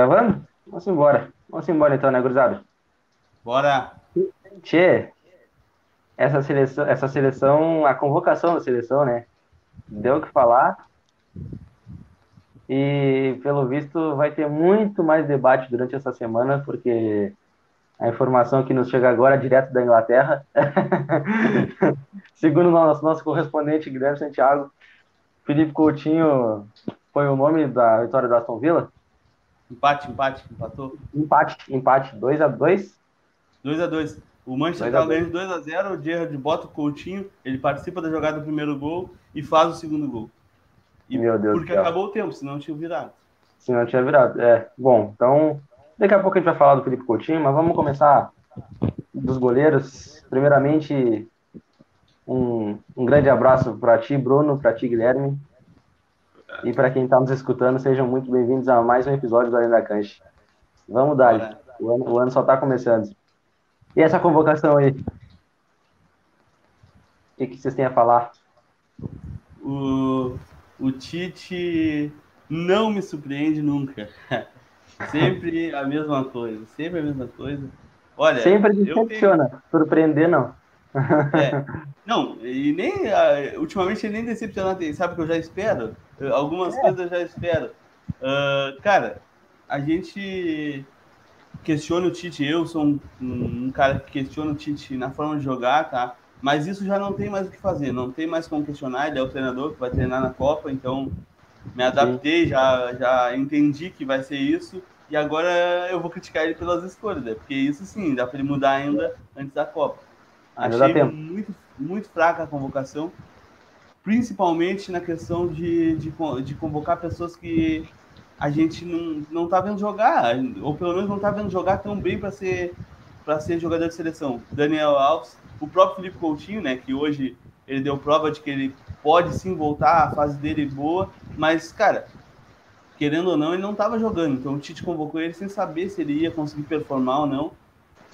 Gravando? Vamos embora. Vamos embora então, né, gurizada? Bora! Tchê, essa seleção, essa seleção, a convocação da seleção, né? Deu o que falar. E, pelo visto, vai ter muito mais debate durante essa semana, porque a informação que nos chega agora, direto da Inglaterra, segundo nosso, nosso correspondente Guilherme Santiago, Felipe Coutinho foi o nome da vitória do Aston Villa? Empate, empate, empatou. Empate, empate, 2x2. 2x2. O Manchester ganhando 2x0, o Gerrard bota o Coutinho, ele participa da jogada do primeiro gol e faz o segundo gol. E Meu Deus porque acabou o tempo, senão tinha virado. Senão tinha virado, é. Bom, então, daqui a pouco a gente vai falar do Felipe Coutinho, mas vamos começar dos goleiros. Primeiramente, um, um grande abraço para ti, Bruno, para ti, Guilherme. E para quem está nos escutando, sejam muito bem-vindos a mais um episódio do Além da Cancha. Vamos dar, o ano, o ano só está começando. E essa convocação aí? O que, vocês têm a falar? O, o Tite não me surpreende nunca. sempre a mesma coisa, sempre a mesma coisa. Olha, sempre decepciona, tenho... surpreender não. É. Não, e nem ultimamente nem decepcionado, sabe que eu já espero? Algumas é. coisas eu já espero. Uh, cara, a gente questiona o Tite, eu sou um, um, cara que questiona o Tite na forma de jogar, tá? Mas isso já não tem mais o que fazer, não tem mais como questionar, ele é o treinador que vai treinar na Copa, então me adaptei, já, já entendi que vai ser isso, e agora eu vou criticar ele pelas escolhas, né? porque isso sim, dá para ele mudar ainda antes da Copa. Achei muito, muito fraca a convocação, principalmente na questão de, de, de convocar pessoas que a gente não, não tá vendo jogar, ou pelo menos não tá vendo jogar tão bem para ser para ser jogador de seleção. Daniel Alves, o próprio Felipe Coutinho, né, que hoje ele deu prova de que ele pode sim voltar, a fase dele boa, mas cara, querendo ou não, ele não estava jogando. Então o Tite convocou ele sem saber se ele ia conseguir performar ou não.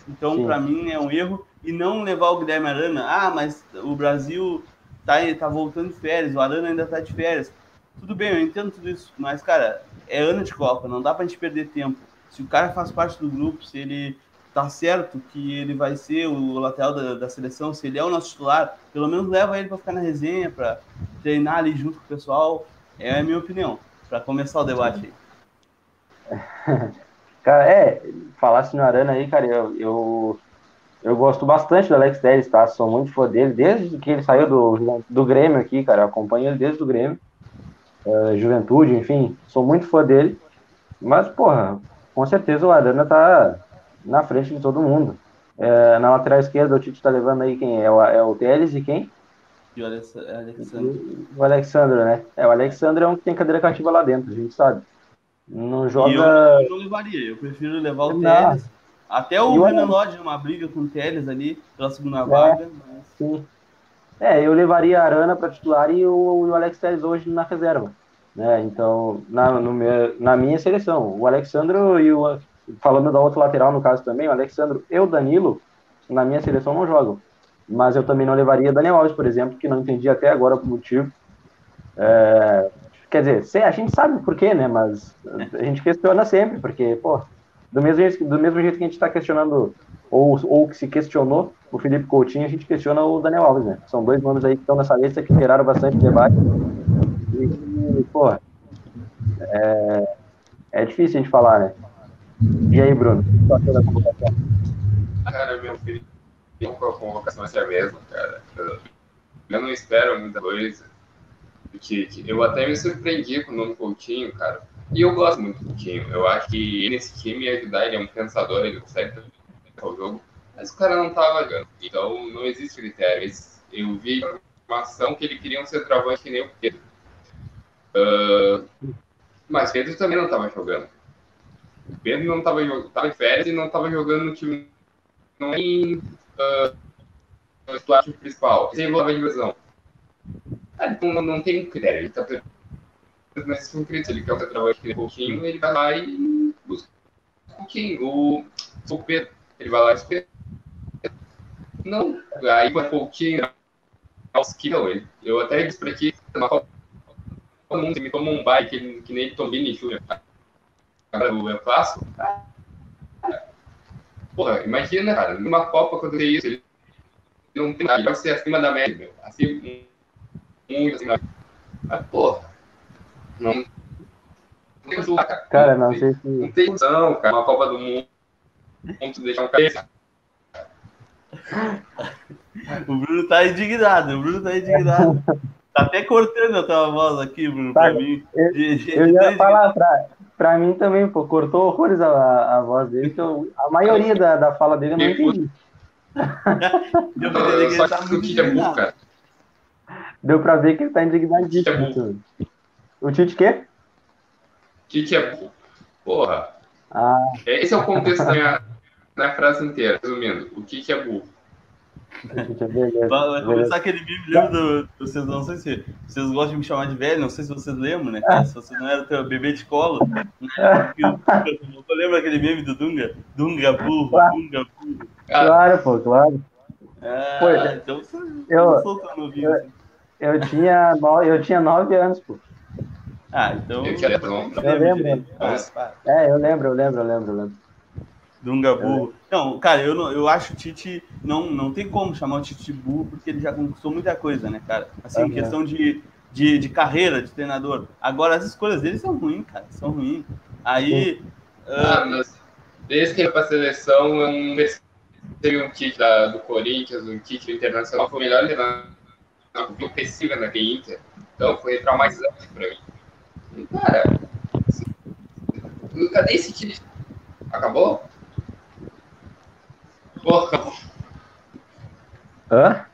Então, para mim, é um erro. E não levar o Guilherme Arana, ah, mas o Brasil tá, tá voltando de férias, o Arana ainda tá de férias. Tudo bem, eu entendo tudo isso, mas, cara, é ano de Copa, não dá pra gente perder tempo. Se o cara faz parte do grupo, se ele tá certo que ele vai ser o lateral da, da seleção, se ele é o nosso titular, pelo menos leva ele para ficar na resenha, para treinar ali junto com o pessoal. É a minha opinião, para começar o debate aí. Cara, é, falasse no Arana aí, cara, eu, eu, eu gosto bastante do Alex Telles, tá? Sou muito fã dele, desde que ele saiu do, do Grêmio aqui, cara, eu acompanho ele desde o Grêmio, uh, Juventude, enfim, sou muito fã dele, mas, porra, com certeza o Arana tá na frente de todo mundo. É, na lateral esquerda, o Tite tá levando aí quem é? O, é o Teles e quem? E o Alexandre. O Alexandre, né? É, o Alexandre é um que tem cadeira cativa lá dentro, a gente sabe. Não joga. Eu, eu não levaria, eu prefiro levar o Teles. Até o Renan Lodge numa briga com o Teles ali pela segunda é, vaga. Mas... Sim. É, eu levaria a Arana para titular e o, o Alex Teles hoje na reserva. Né? Então, na, no meu, na minha seleção, o Alexandro e o. Falando da outra lateral, no caso também, o Alexandro e o Danilo, na minha seleção, não jogam. Mas eu também não levaria Daniel Alves, por exemplo, que não entendi até agora o motivo. É, Quer dizer, a gente sabe por quê, né? Mas a gente questiona sempre, porque, pô, do mesmo jeito, do mesmo jeito que a gente está questionando, ou, ou que se questionou o Felipe Coutinho, a gente questiona o Daniel Alves, né? São dois nomes aí que estão nessa lista que geraram bastante debate. E, pô, é, é difícil a gente falar, né? E aí, Bruno, o que você da convocação? Cara, meu filho, a convocação ser a mesma, cara. Eu não espero muita coisa que, que eu até me surpreendi com o nome Coutinho, cara. E eu gosto muito do Coutinho. Eu acho que nesse time ajudar, ele é um pensador, ele consegue o jogo. Mas o cara não tava jogando. Então não existe critério. Eu vi informação que ele queria um centroavante que nem o Pedro. Uh, mas Pedro também não tava jogando. O Pedro não tava jogando, tava em férias e não tava jogando no time não em uh, no principal. Sem volta de lesão. Ah, não, não tem critério, ele tá mas com critério, ele quer um trabalho aqui um pouquinho, ele vai lá e busca um pouquinho. O, o Pedro, ele vai lá e espera. Não, aí um pouquinho, que não, ele, eu até disse para aqui, uma comum, me toma um bike, que, que nem Tombini Júnior. o El Clássico, porra, imagina, cara, numa Copa acontecer isso, ele não tem nada, vai ser acima da média, meu. Assim, muito acima da média. Mas, porra, não. Não tem cara. Cara, não sei se. Não tem função, cara. Uma Copa do Mundo. Vamos deixar um cabeça. O Bruno tá indignado, o Bruno tá indignado. Tá até cortando a tua voz aqui, Bruno, pra Tá, mim. Eu, De- de- eu ia de- falar pra, pra mim também, pô, cortou horrores a, a voz dele, que eu, a maioria da, da fala dele eu não entendi. Deu pra entender que ele tá muito é indignado. cara. Deu pra ver que ele tá indignadíssimo. O Tite quê? Tite é burro. Porra. Ah, Esse é o contexto da minha, na frase inteira. Resumindo, o Tite é burro. beleza. Vai começar aquele meme, lembra do, vocês não sei se vocês gostam de me chamar de velho, não sei se vocês lembram, né, cara? Se você não era teu bebê de colo, né? Que o Dunga- Tu lembra aquele meme do Dunga? Dunga burro, Dunga burro. Claro, pô, claro. Ah, Pô, então você eu- assim. Eu tinha, no, eu tinha nove anos, pô. Ah, então. Eu Eu lembro. Ah. É, eu lembro, eu lembro, eu lembro, eu lembro. Dunga burro. Não, cara, eu, não, eu acho o Tite. Não, não tem como chamar o Tite de burro, porque ele já conquistou muita coisa, né, cara? Assim, em Aham. questão de, de, de carreira, de treinador. Agora, as escolhas dele são ruins, cara. São ruins. Aí. ah, Ah, mas desde que ele foi pra seleção, eu não teve um Tite da, do Corinthians, um Tite do Internacional, foi o melhor treinador ofensiva naquele Inter. Então foi traumatizante pra mim. E, cara, cadê esse Tite? Acabou? Porra, Hã?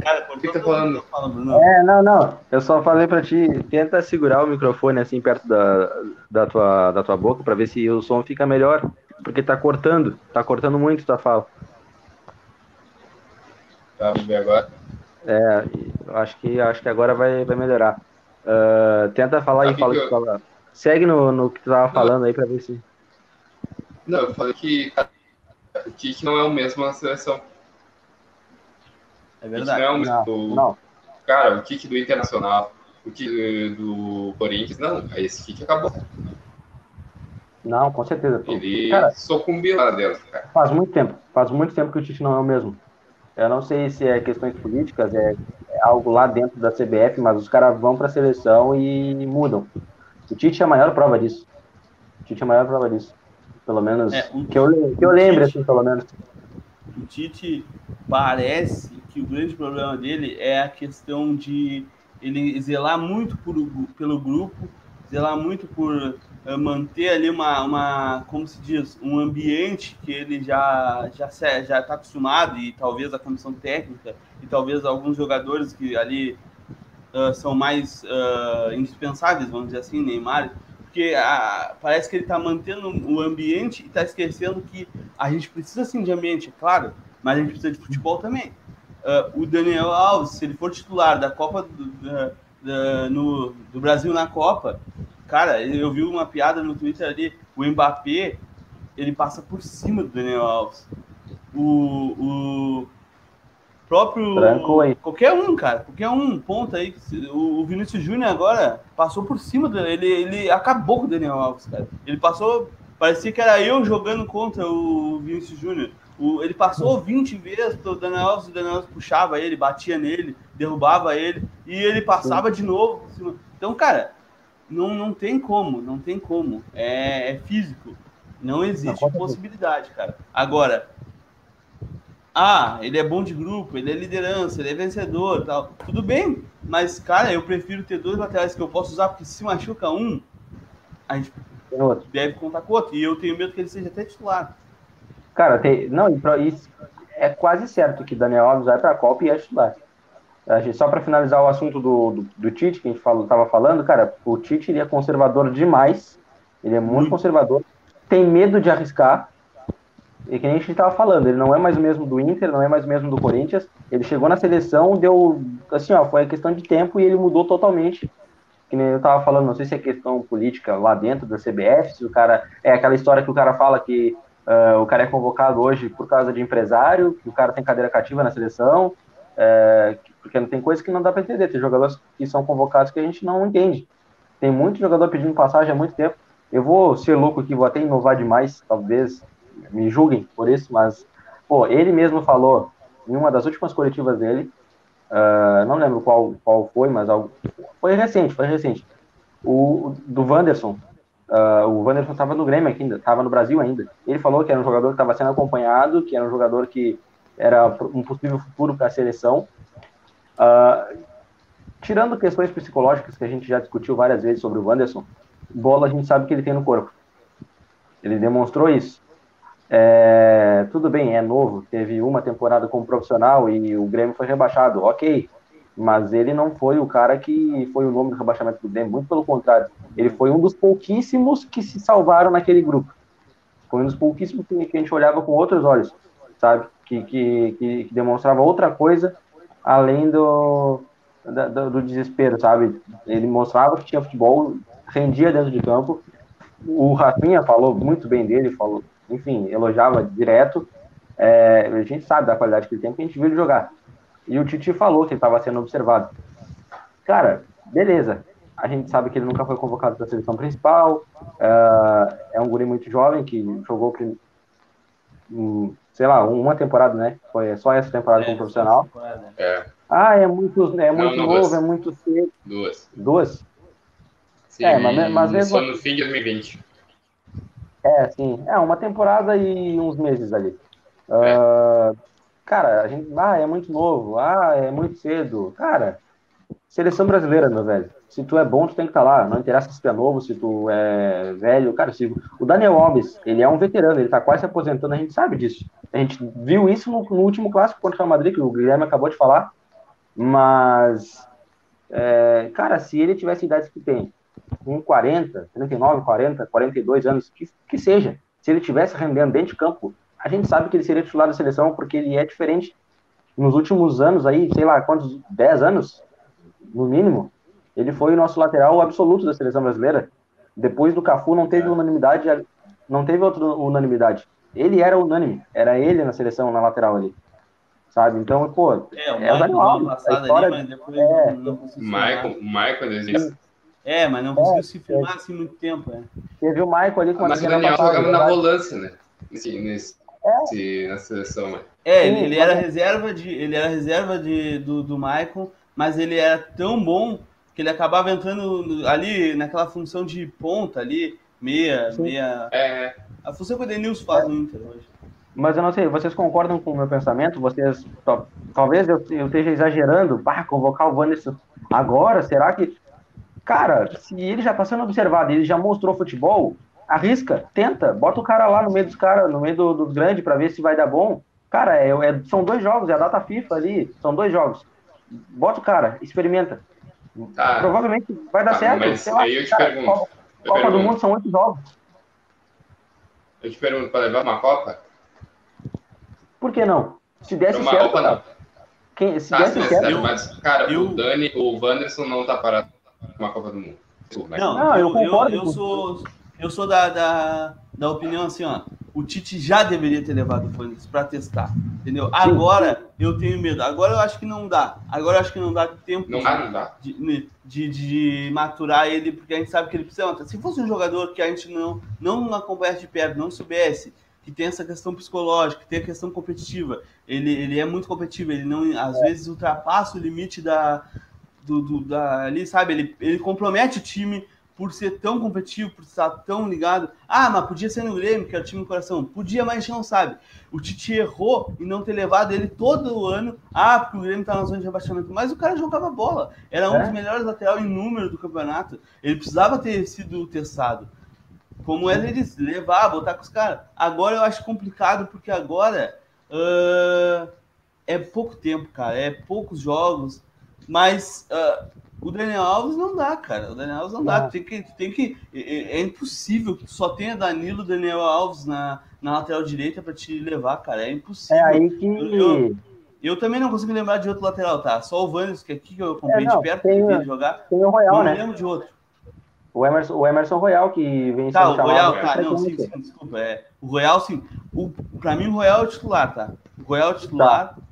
cara, por Fica falando. Fala, Bruno. É, não, não. Eu só falei pra ti, tenta segurar o microfone assim perto da, da, tua, da tua boca pra ver se o som fica melhor. Porque tá cortando, tá cortando muito tua fala. tá, vamos ver agora. É, eu acho que, acho que agora vai, vai melhorar. Ah, tenta falar e fala tava. Segue no, no que tu tava falando aí pra ver se. Não, eu falei que o Tite não é o mesmo na seleção. É verdade. não é o mesmo. Não, do- não. Cara, o Tite do Internacional, o Tite do Corinthians, não. Esse Tite acabou. Não, com certeza. pô. Ele Cara, sucumbiu lá dentro, cara. faz muito tempo. Faz muito tempo que o Tite não é o mesmo. Eu não sei se é questões políticas, é, é algo lá dentro da CBF, mas os caras vão pra seleção e mudam. O Tite é a maior prova disso. O Tite é a maior prova disso. Pelo menos É, o- que, eu, que eu o lembre, Tite- assim, pelo menos. O Tite parece que o grande problema dele é a questão de ele zelar muito por, pelo grupo, zelar muito por manter ali uma, uma, como se diz, um ambiente que ele já já já está acostumado e talvez a comissão técnica e talvez alguns jogadores que ali ah, são mais ah, indispensáveis, vamos dizer assim, Neymar, porque ah, parece que ele está mantendo o ambiente e está esquecendo que a gente precisa sim de ambiente, é claro, mas a gente precisa de futebol também. O Daniel Alves, se ele for titular da Copa do, no, do Brasil na Copa, cara, eu vi uma piada no Twitter ali, o Mbappé, ele passa por cima do Daniel Alves. O, o próprio. Trancou aí. Qualquer um, cara, qualquer um ponto aí. O, o Vinícius Júnior agora passou por cima dele, ele, ele acabou com o Daniel Alves, cara. Ele passou. Parecia que era eu jogando contra o Vinícius Júnior. O- ele passou 20 vezes pro Daniel Alves, o Daniel Alves puxava ele, batia nele, derrubava ele, e ele passava de novo por cima. Então, cara, não, não tem como, não tem como. É, é físico. Não existe Não, possibilidade, cara. Agora, ah, ele é bom de grupo, ele é liderança, ele é vencedor tal. Tudo bem, mas, cara, eu prefiro ter dois laterais que eu posso usar, porque se machuca um, a gente deve contar com outro. E eu tenho medo que ele seja até titular. Cara, tem, não, isso é quase certo que Daniel Alves vai pra Copa e é titular. Gente- Só para finalizar o assunto do, do, do Tite, que a gente falou, tava falando, cara, o Tite ele é conservador demais. Ele é muito Muito. conservador. Tem medo de arriscar. E que nem a gente tava falando, ele não é mais o mesmo do Inter, não é mais o mesmo do Corinthians. Ele chegou na seleção, deu. Assim, ó, foi questão de tempo e ele mudou totalmente. Que nem eu tava falando, não sei se é questão política lá dentro da CBF, se o cara. É aquela história que o cara fala que ah, o cara é convocado hoje por causa de empresário, que o cara tem cadeira cativa na seleção, que- porque não tem coisa que não dá para entender. Tem jogadores que são convocados que a gente não entende. Tem muito jogador pedindo passagem há muito tempo. eu vou ser louco aqui, vou até inovar demais, talvez me julguem por isso, mas, pô, ele mesmo falou em uma das últimas coletivas dele, uh, não lembro qual, qual foi, mas algo, foi recente, foi recente, o do Wanderson, uh, o Wanderson estava no Grêmio ainda, estava no Brasil ainda, ele falou que era um jogador que estava sendo acompanhado, que era um jogador que era um possível futuro para a seleção, uh, tirando questões psicológicas que a gente já discutiu várias vezes sobre o Wanderson, bola a gente sabe que ele tem no corpo. Ele demonstrou isso. É, tudo bem, é novo, teve uma temporada como profissional e o Grêmio foi rebaixado, ok. Mas ele não foi o cara que foi o nome do rebaixamento do Grêmio, muito pelo contrário. Ele foi um dos pouquíssimos que se salvaram naquele grupo. Foi um dos pouquíssimos que, a gente olhava com outros olhos, sabe? Que, que, que, que demonstrava outra coisa além do, do, desespero, sabe? Ele mostrava que tinha futebol, rendia dentro de campo. O Rafinha falou muito bem dele, falou, enfim, elogiava direto. É, a gente sabe da qualidade que ele tem, porque a gente viu ele jogar. E o Titi falou que ele estava sendo observado. Cara, beleza. A gente sabe que ele nunca foi convocado para a seleção principal. Uh, é um guri muito jovem que jogou, sei lá, uma temporada, né? Foi só essa temporada é, como profissional. É. Ah, é muito, é muito não, novo, duas. é muito cedo. Duas. Duas? Sim, é, mas, mas mesmo... no fim de 2020. É, sim. É, uma temporada e uns meses ali. É. Uh, cara, a gente. Ah, é muito novo. Ah, é muito cedo. Cara, seleção brasileira, meu velho. Se tu é bom, tu tem que estar tá lá. Não interessa se tu é novo, se tu é velho. Cara, se... o Daniel Alves, ele é um veterano, ele tá quase se aposentando, a gente sabe disso. A gente viu isso no, no último clássico contra o Madrid, que o Guilherme acabou de falar. Mas, é, cara, se ele tivesse a idade que tem, com 40, 39, 40, 42 anos, que, que seja, se ele tivesse rendendo dentro de campo, a gente sabe que ele seria titular da seleção porque ele é diferente. Nos últimos anos aí, sei lá, quantos, 10 anos, no mínimo, ele foi o nosso lateral absoluto da seleção brasileira. Depois do Cafu não teve é. unanimidade, não teve outra unanimidade. Ele era unânime, era ele na seleção, na lateral ali sabe? Então, pô, é, o é Michael ano passado história... ali, mas depois é. não, conseguiu Michael, Michael existe. É, mas não conseguiu é, se filmar é. assim muito tempo, né? Teve o Michael ali com a Mas o Daniel jogava na volância, né? Nesse, nesse, é. na seleção, né? É, ele, ele era reserva de. Ele era reserva de, do, do Michael, mas ele era tão bom que ele acabava entrando ali naquela função de ponta ali, meia, Sim. meia. É. A função que o Denilson faz no Inter hoje. Mas eu não sei, vocês concordam com o meu pensamento? Vocês, talvez eu, eu esteja exagerando, para convocar o Wanderson agora, será que... Cara, se ele já está sendo observado, ele já mostrou futebol, arrisca, tenta, bota o cara lá no meio dos caras, no meio dos do grandes, para ver se vai dar bom. Cara, é, é, são dois jogos, é a data FIFA ali, são dois jogos. Bota o cara, experimenta. Tá. Provavelmente vai dar tá, certo. Mas lá, aí eu te cara, pergunto. Copa, Copa pergunto. do Mundo são oito jogos. Eu te pergunto, para levar uma Copa? Por que não? Se desse uma certo. Roupa, não. Quem, se ah, desse certo. Sério, mas, cara, eu... o Dani, o Wanderson não tá parado com a Copa do Mundo. Não, não, eu, concordo. Eu, eu sou, eu sou da, da, da opinião assim, ó. O Tite já deveria ter levado o Wanderson para testar, entendeu? Agora eu tenho medo. Agora eu acho que não dá. Agora eu acho que não dá tempo não dá, não dá. De, de, de, maturar ele, porque a gente sabe que ele precisa. Se fosse um jogador que a gente não, não acompanhasse de perto, não soubesse que tem essa questão psicológica, que tem a questão competitiva. Ele, ele é muito competitivo, ele não às é. vezes ultrapassa o limite da, do, do, da ali, sabe? Ele, ele compromete o time por ser tão competitivo, por estar tão ligado. Ah, mas podia ser no Grêmio, que era o time do coração. Podia, mas a gente não sabe. O Tite errou em não ter levado ele todo o ano. Ah, porque o Grêmio tá na zona de rebaixamento. Mas o cara jogava bola. Era um é. dos melhores lateral em número do campeonato. Ele precisava ter sido testado. Como ele disse, levar, botar com os caras. Agora eu acho complicado, porque agora uh, é pouco tempo, cara. É poucos jogos. Mas uh, o Daniel Alves não dá, cara. O Daniel Alves não, dá. Tem que, tem que, é, é impossível que só tenha Danilo Daniel Alves na, na lateral direita para te levar, cara. É impossível. É aí que. Eu, eu, eu, também não consigo lembrar de outro lateral, tá? Só o Vannes, que aqui que eu comprei é, de perto tem, jogar. Tem o Royal, não né? Não lembro de outro. O Emerson, o Emerson Royal, que vem tá, sendo o Royal, tá, não, sim, sim, desculpa. É, o Royal, sim. O, pra mim, o Royal é o titular, tá? O Royal é o titular. Tá.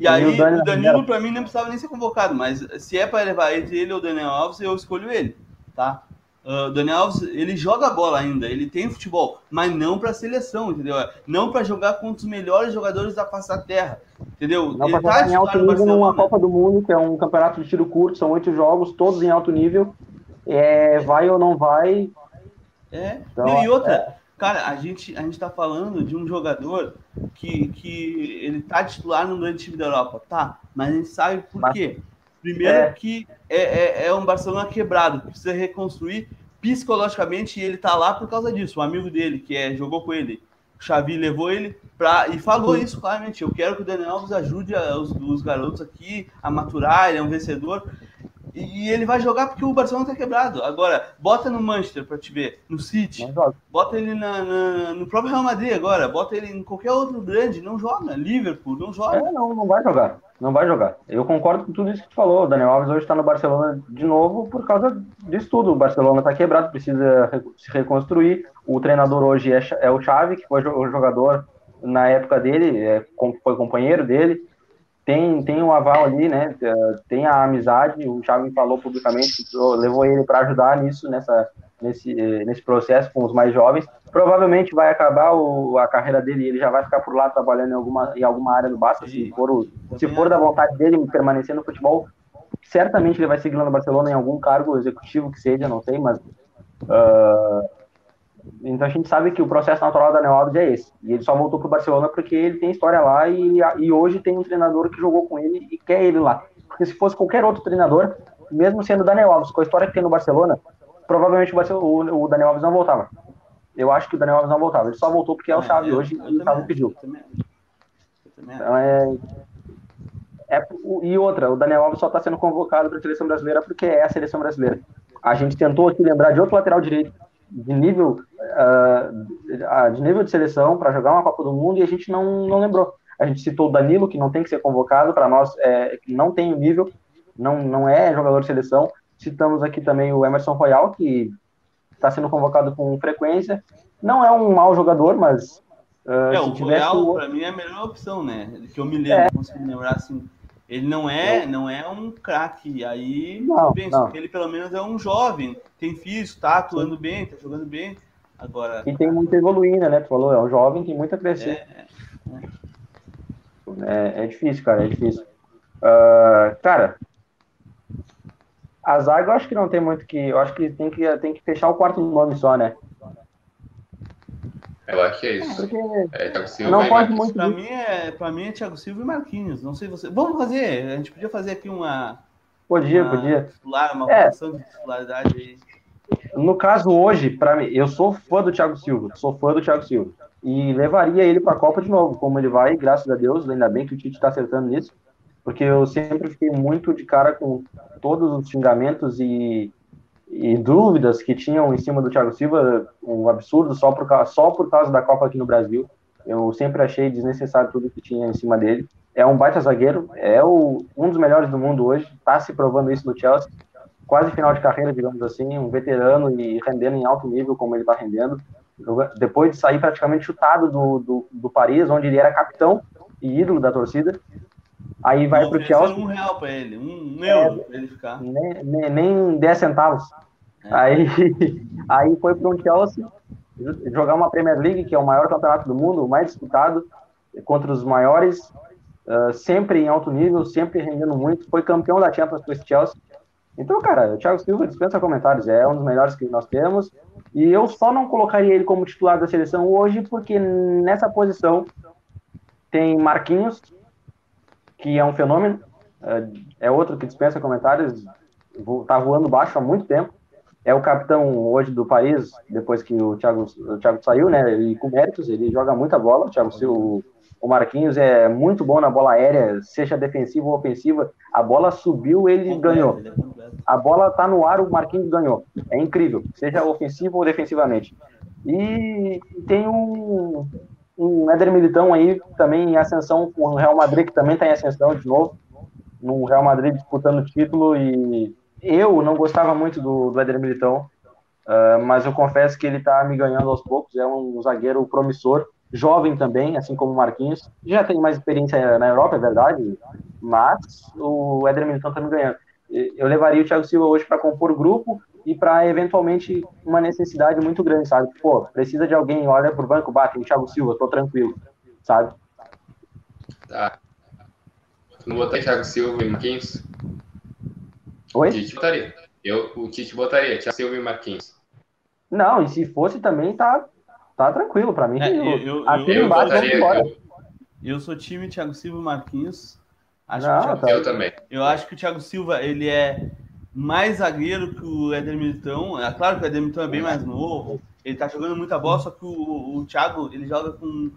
E, aí, o Danilo, Danilo pra mim, não precisava nem ser convocado, mas se é para levar entre ele ou o Daniel Alves, eu escolho ele, tá? Uh, Daniel Alves, ele joga bola ainda, ele tem futebol, mas não para seleção, entendeu? Não para jogar contra os melhores jogadores da face da terra, entendeu? Não para tá em alto nível numa Copa do Mundo, que é um campeonato de tiro curto, são oito jogos, todos em alto nível. É, vai ou não vai? É. Então, e outra, é... cara, a gente a gente está falando de um jogador que, que ele tá titular no grande time da Europa, tá? Mas a gente sabe por mas... quê. Primeiro é. que é, é, é, um Barcelona quebrado, precisa reconstruir psicologicamente e ele tá lá por causa disso. Um amigo dele, que é, jogou com ele, o Xavi levou ele para e falou isso claramente. Eu quero que o Daniel Alves ajude os, os garotos aqui a maturar, ele é um vencedor. E ele vai jogar porque o Barcelona tá quebrado. Agora, bota no Manchester para te ver, no City. Bota ele na, na, no próprio Real Madrid agora. Bota ele em qualquer outro grande. Não joga. Liverpool, não joga. É, não, não vai jogar. Não vai jogar. Eu concordo com tudo isso que tu falou. O Daniel Alves hoje está no Barcelona de novo por causa disso tudo. O Barcelona tá quebrado, precisa se reconstruir. O treinador hoje é, é o Xavi, que foi o jogador na época dele, é, foi companheiro dele tem, tem um aval ali, né? Tem a amizade. O Xavi falou publicamente, levou ele para ajudar nisso, nessa, nesse, nesse processo com os mais jovens. Provavelmente vai acabar o, a carreira dele, ele já vai ficar por lá trabalhando em alguma, em alguma área do Barça, se for, o, se for da vontade dele permanecer no futebol. Certamente ele vai seguir lá no Barcelona em algum cargo executivo que seja, não sei, mas uh, então a gente sabe que o processo natural da Daniel Alves é esse. E ele só voltou para o Barcelona porque ele tem história lá e, e hoje tem um treinador que jogou com ele e quer ele lá. Porque se fosse qualquer outro treinador, mesmo sendo o Daniel Alves, com a história que tem no Barcelona, provavelmente o, o Daniel Alves não voltava. Eu acho que o Daniel Alves não voltava. Ele só voltou porque é o Chave hoje e o Chave pediu. Então é, é, e outra, o Daniel Alves só está sendo convocado para a seleção brasileira porque é a seleção brasileira. A gente tentou aqui lembrar de outro lateral direito de nível, uh, de nível de seleção para jogar uma Copa do Mundo e a gente não, não lembrou. A gente citou o Danilo, que não tem que ser convocado, para nós é, não tem o nível, não, não é jogador de seleção. Citamos aqui também o Emerson Royal, que está sendo convocado com frequência. Não é um mau jogador, mas. Uh, é, o Royal, para mim, é a melhor opção, né? Que eu me lembro, é. consigo lembrar assim. Ele não é, não é um craque. Aí não, penso não. que ele pelo menos é um jovem, tem físico, tá atuando Sim. bem, tá jogando bem. Agora. E tem muito evoluindo, né? Tu falou, é um jovem, tem muito a crescer. É, é. é, é difícil, cara, é difícil. Uh, cara, a zaga eu acho que não tem muito que. Eu acho que tem que, tem que fechar o quarto nome só, né? Eu acho que é isso. Porque é, Thiago Silva não pode muito. Para mim, é, pra mim é Thiago Silva e Marquinhos. Não sei você. Vamos fazer. A gente podia fazer aqui uma. Podia, uma podia. Titular, uma é. de titularidade aí. No caso, hoje, para mim, eu sou fã do Thiago Silva. Sou fã do Thiago Silva. E levaria ele para a Copa de novo, como ele vai, graças a Deus. Ainda bem que o Tite está acertando nisso. Porque eu sempre fiquei muito de cara com todos os xingamentos e e dúvidas que tinham em cima do Thiago Silva, um absurdo só por, só por causa da Copa aqui no Brasil. Eu sempre achei desnecessário tudo que tinha em cima dele. É um baita zagueiro, é o, um dos melhores do mundo hoje, está se provando isso no Chelsea. Quase final de carreira, digamos assim, um veterano e rendendo em alto nível como ele está rendendo. Depois de sair praticamente chutado do, do, do Paris, onde ele era capitão e ídolo da torcida, Aí vai para o Chelsea. um real para ele, um euro é, ele ficar. Nem, nem, nem 10 centavos. É. Aí, aí foi para um Chelsea jogar uma Premier League, que é o maior campeonato do mundo, o mais disputado, contra os maiores, uh, sempre em alto nível, sempre rendendo muito. Foi campeão da Champions com esse Chelsea. Então, cara, o Thiago Silva dispensa comentários, é um dos melhores que nós temos. E eu só não colocaria ele como titular da seleção hoje, porque nessa posição tem Marquinhos, que é um fenômeno, é, é outro que dispensa comentários, tá voando baixo há muito tempo. É o capitão hoje do país, depois que o Thiago, o Thiago saiu, né? E com méritos, ele joga muita bola. O Thiago o, o Marquinhos é muito bom na bola aérea, seja defensiva ou ofensiva. A bola subiu, ele ganhou. A bola tá no ar, o Marquinhos ganhou. É incrível, seja ofensivo ou defensivamente. E tem um, um Éder Militão aí também em ascensão com o Real Madrid, que também está em ascensão de novo, no Real Madrid disputando o título. E eu não gostava muito do, do Éder Militão, uh, mas eu confesso que ele está me ganhando aos poucos. É um zagueiro promissor, jovem também, assim como o Marquinhos. Já tem mais experiência na Europa, é verdade, mas o Éder Militão está me ganhando. Eu levaria o Thiago Silva hoje para compor grupo, e para eventualmente uma necessidade muito grande, sabe? Pô, precisa de alguém, olha pro banco, bate, o Thiago Silva, tô tranquilo, sabe? Tá. Não botaria Thiago Silva e Marquinhos? Oi? O Tite botaria. Eu, o Tite botaria, Thiago Silva e Marquinhos. Não, e se fosse também, tá, tá tranquilo para mim. É, eu, eu, aqui eu, embaixo, botaria- vamos embora. Eu sou time Thiago Silva e Marquinhos. Acho Não, que o Thiago tá. Eu também. Eu acho que o Thiago Silva ele é mais zagueiro que o Éder Militão. É claro que o Éder Militão é bem mais novo. Ele tá jogando muita bola, só que o, o Thiago ele joga com.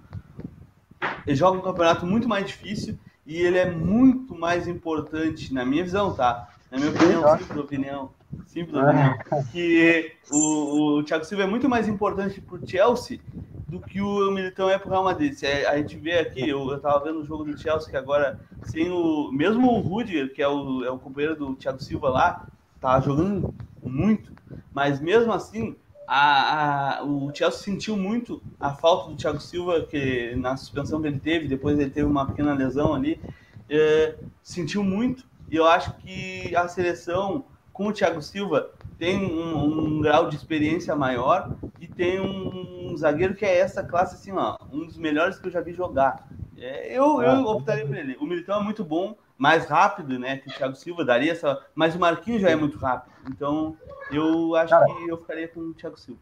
Ele joga um campeonato muito mais difícil e ele é muito mais importante, na minha visão, tá? Na minha opinião, simples opinião. Simples opinião. Que o, o Thiago Silva é muito mais importante pro Chelsea do que o Militão é pro Real Madrid. Se a gente vê aqui, eu, eu tava vendo o jogo do Chelsea que agora, sem o. Mesmo o Rudiger, que é o, é o companheiro do Thiago Silva lá, tá jogando muito. Mas mesmo assim, a, a- o Chelsea sentiu muito a falta do Thiago Silva, que na suspensão que ele teve, depois ele teve uma pequena lesão ali, é, sentiu muito. E eu acho que a seleção com o Thiago Silva tem um, um grau de experiência maior e tem um, zagueiro que é essa classe, assim, ó, um dos melhores que eu já vi jogar. É, eu, eu optaria por ele. O Militão é muito bom, mais rápido, né? Que o Thiago Silva daria essa. Mas o Marquinhos já é muito rápido. Então, eu acho Cara. que eu ficaria com o Thiago Silva.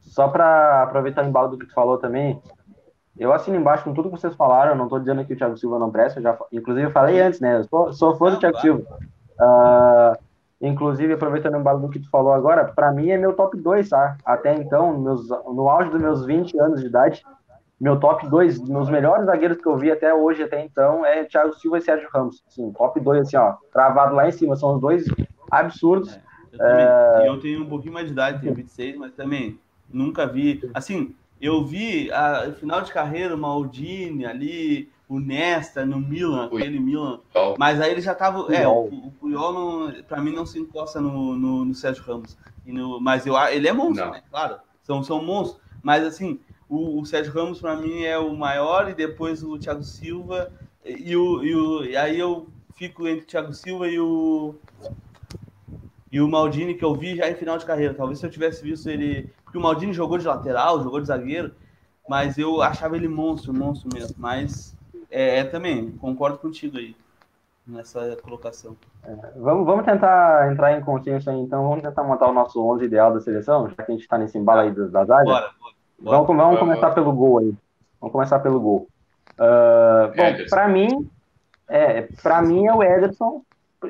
Só para aproveitar o embalo do que tu falou também, eu assino embaixo com tudo que vocês falaram, eu não tô dizendo que o Thiago Silva não presta, eu já, inclusive eu falei antes, né? Eu sou, sou fã do Thiago claro. Silva. Ah, inclusive, aproveitando o embalo do que tu falou agora, para mim é meu top 2, tá? Até então, meus, no auge dos meus 20 anos de idade, meu top 2, meus melhores zagueiros que eu vi até hoje, até então, é Thiago Silva e Sérgio Ramos. Sim, top 2, assim, ó, travado lá em cima, são os dois absurdos. Eu, também. É. Eu tenho um pouquinho mais de idade, tenho 26, mas também nunca vi. Assim, eu vi a final de carreira, o Maldini ali, o Nesta no Milan, Ui. aquele Milan. Mas aí ele já tava. É, o, Puyol. o Puyol, não, pra mim, não se encosta no, no, no Sérgio Ramos. E no, mas eu, ele é monstro, Não. né? Claro, são, são monstros. Mas assim, o, o Sérgio Ramos, pra mim, é o maior, e depois o Thiago Silva. E, o, e, o, e aí eu fico entre o Thiago Silva e o. E o Maldini, que eu vi já em final de carreira. Talvez se eu tivesse visto ele. Porque o Maldini jogou de lateral, jogou de zagueiro. Mas eu achava ele monstro, monstro mesmo. Mas é, é também, concordo contigo aí nessa colocação. Vamos, vamos tentar entrar em consciência aí, então vamos tentar montar o nosso 11 ideal da seleção, já que a gente tá nesse embalo aí das, das áreas. Bora, bora. Vamos, vamos começar pelo gol aí. Vamos começar pelo gol. Ah, bom, para mim, é, para mim é o Ederson.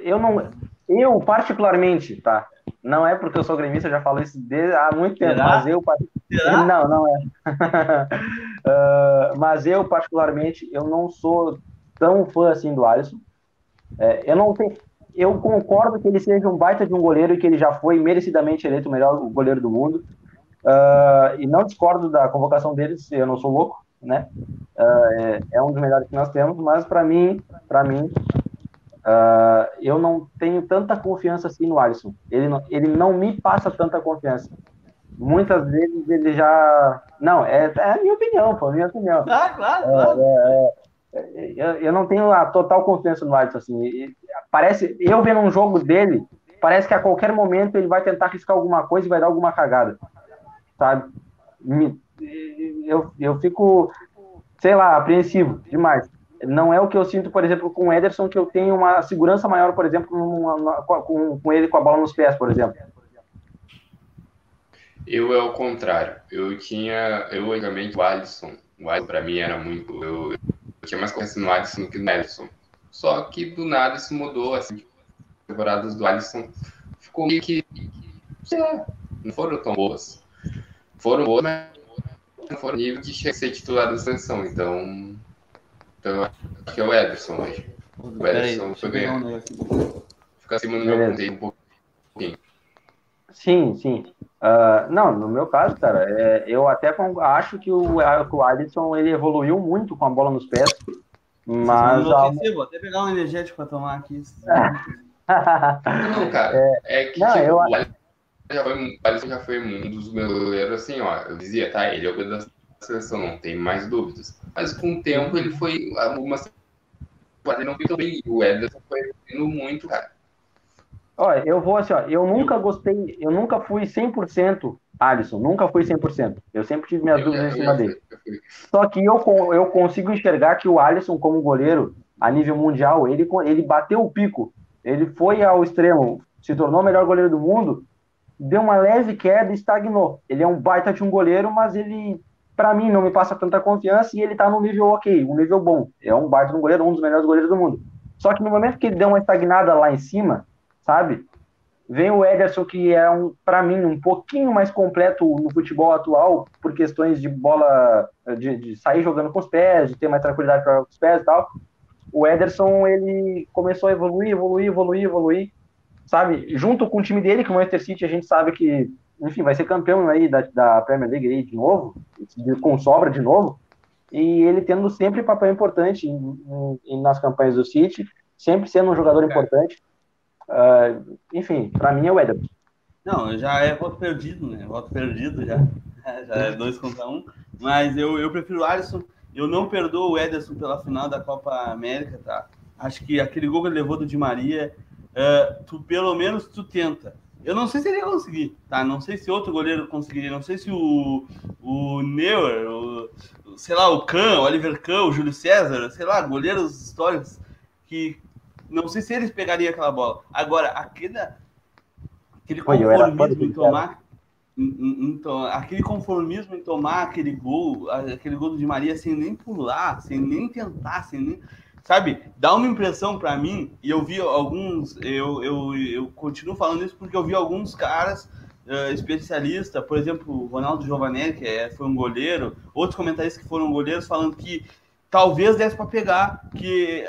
Eu não, eu particularmente, tá? Não é porque eu sou gremista, eu já falo isso desde, há muito tempo, Será? mas eu Será? não, não é. Ah, mas eu particularmente, eu não sou tão fã assim do Alisson. É, eu não tenho, eu concordo que ele seja um baita de um goleiro e que ele já foi merecidamente eleito o melhor goleiro do mundo. Ah, e não discordo da convocação dele, se eu não sou louco, né? Ah, é, é um dos melhores que nós temos, mas para mim, para mim, ah, eu não tenho tanta confiança assim no Alisson. Ele não, ele não me passa tanta confiança. Muitas vezes ele já, não, é, é a minha opinião, pô, a minha opinião. Ah, claro, claro. Eu, eu não tenho a total confiança no Alisson, assim. Parece, eu vendo um jogo dele, parece que a qualquer momento ele vai tentar arriscar alguma coisa e vai dar alguma cagada, sabe? Eu, eu fico, sei lá, apreensivo demais. Não é o que eu sinto, por exemplo, com o Ederson, que eu tenho uma segurança maior, por exemplo, com, com ele com a bola nos pés, por exemplo. eu é o contrário. Eu tinha, eu antigamente o Alisson. O Alisson pra mim era muito. Eu, eu tinha mais confiança no Alisson do que no Ederson. Só que do nada isso mudou. Assim, as temporadas do Alisson ficou meio que. sei lá, não foram tão boas. Foram boas, mas não foram nível de ser titular da seleção. Então. Então eu acho que é o Ederson hoje. O Ederson foi ganhando. Fica acima do meu Beleza. ponteiro um pouquinho. Sim, sim. Ah, não, no meu caso, cara, é, eu até acho que o, que o Alisson ele evoluiu muito com a bola nos pés, mas vou até pegar um energético pra tomar aqui. Não, cara, é, que Não, tipo, eu- o Alisson já foi, já foi um dos meus goleiros, assim, ó. Eu dizia, tá, ele é o goleiro da seleção, não tem mais dúvidas. Mas com o tempo ele foi. Algumas ele não tão bem. O Ederson foi indo muito, cara. Olha, eu vou assim, ó, eu nunca gostei, eu nunca fui 100% Alisson, nunca fui 100%. Eu sempre tive minhas dúvidas em cima dele. Só que eu, eu consigo enxergar que o Alisson, como goleiro, a nível mundial, ele, ele bateu o pico. Ele foi ao extremo, se tornou o melhor goleiro do mundo, deu uma leve queda e estagnou. Ele é um baita de um goleiro, mas ele, para mim, não me passa tanta confiança e ele tá no nível ok, um nível bom. É um baita de um goleiro, um dos melhores goleiros do mundo. Só que no momento que ele deu uma estagnada lá em cima, sabe? Vem o Ederson, que é, um, para mim, um pouquinho mais completo no futebol atual, por questões de bola, de, de sair jogando com os pés, de ter mais tranquilidade para os pés e tal. O Ederson, ele começou a evoluir, evoluir, evoluir, evoluir, sabe? Junto com o time dele, que o Manchester City, a gente sabe que, enfim, vai ser campeão aí da, da Premier League de novo, com sobra de novo, e ele tendo sempre papel importante em, em, nas campanhas do City, sempre sendo um jogador importante. Uh, enfim, para mim é o Ederson. Não, já é voto perdido, né? Voto perdido já. Já é dois contra um. Mas eu, eu prefiro o Alisson. Eu não perdoo o Ederson pela final da Copa América, tá? Acho que aquele gol que ele levou do Di Maria, uh, tu pelo menos tu tenta. Eu não sei se ele ia conseguir, tá? Não sei se outro goleiro conseguiria. Não sei se o, o Neuer, o, sei lá, o Kahn, o Oliver Kahn, o Júlio César, sei lá, goleiros históricos que não sei se eles pegariam aquela bola. Agora, aquele, aquele conformismo em tomar. Então, aquele conformismo em tomar aquele gol, aquele gol de Maria sem nem pular, sem nem tentar, sem nem. Sabe, dá uma impressão para mim, e eu vi alguns, eu, eu, eu continuo falando isso porque eu vi alguns caras uh, especialistas, por exemplo, Ronaldo Giovanelli, que é, foi um goleiro, outros comentaristas que foram goleiros, falando que talvez desse para pegar, que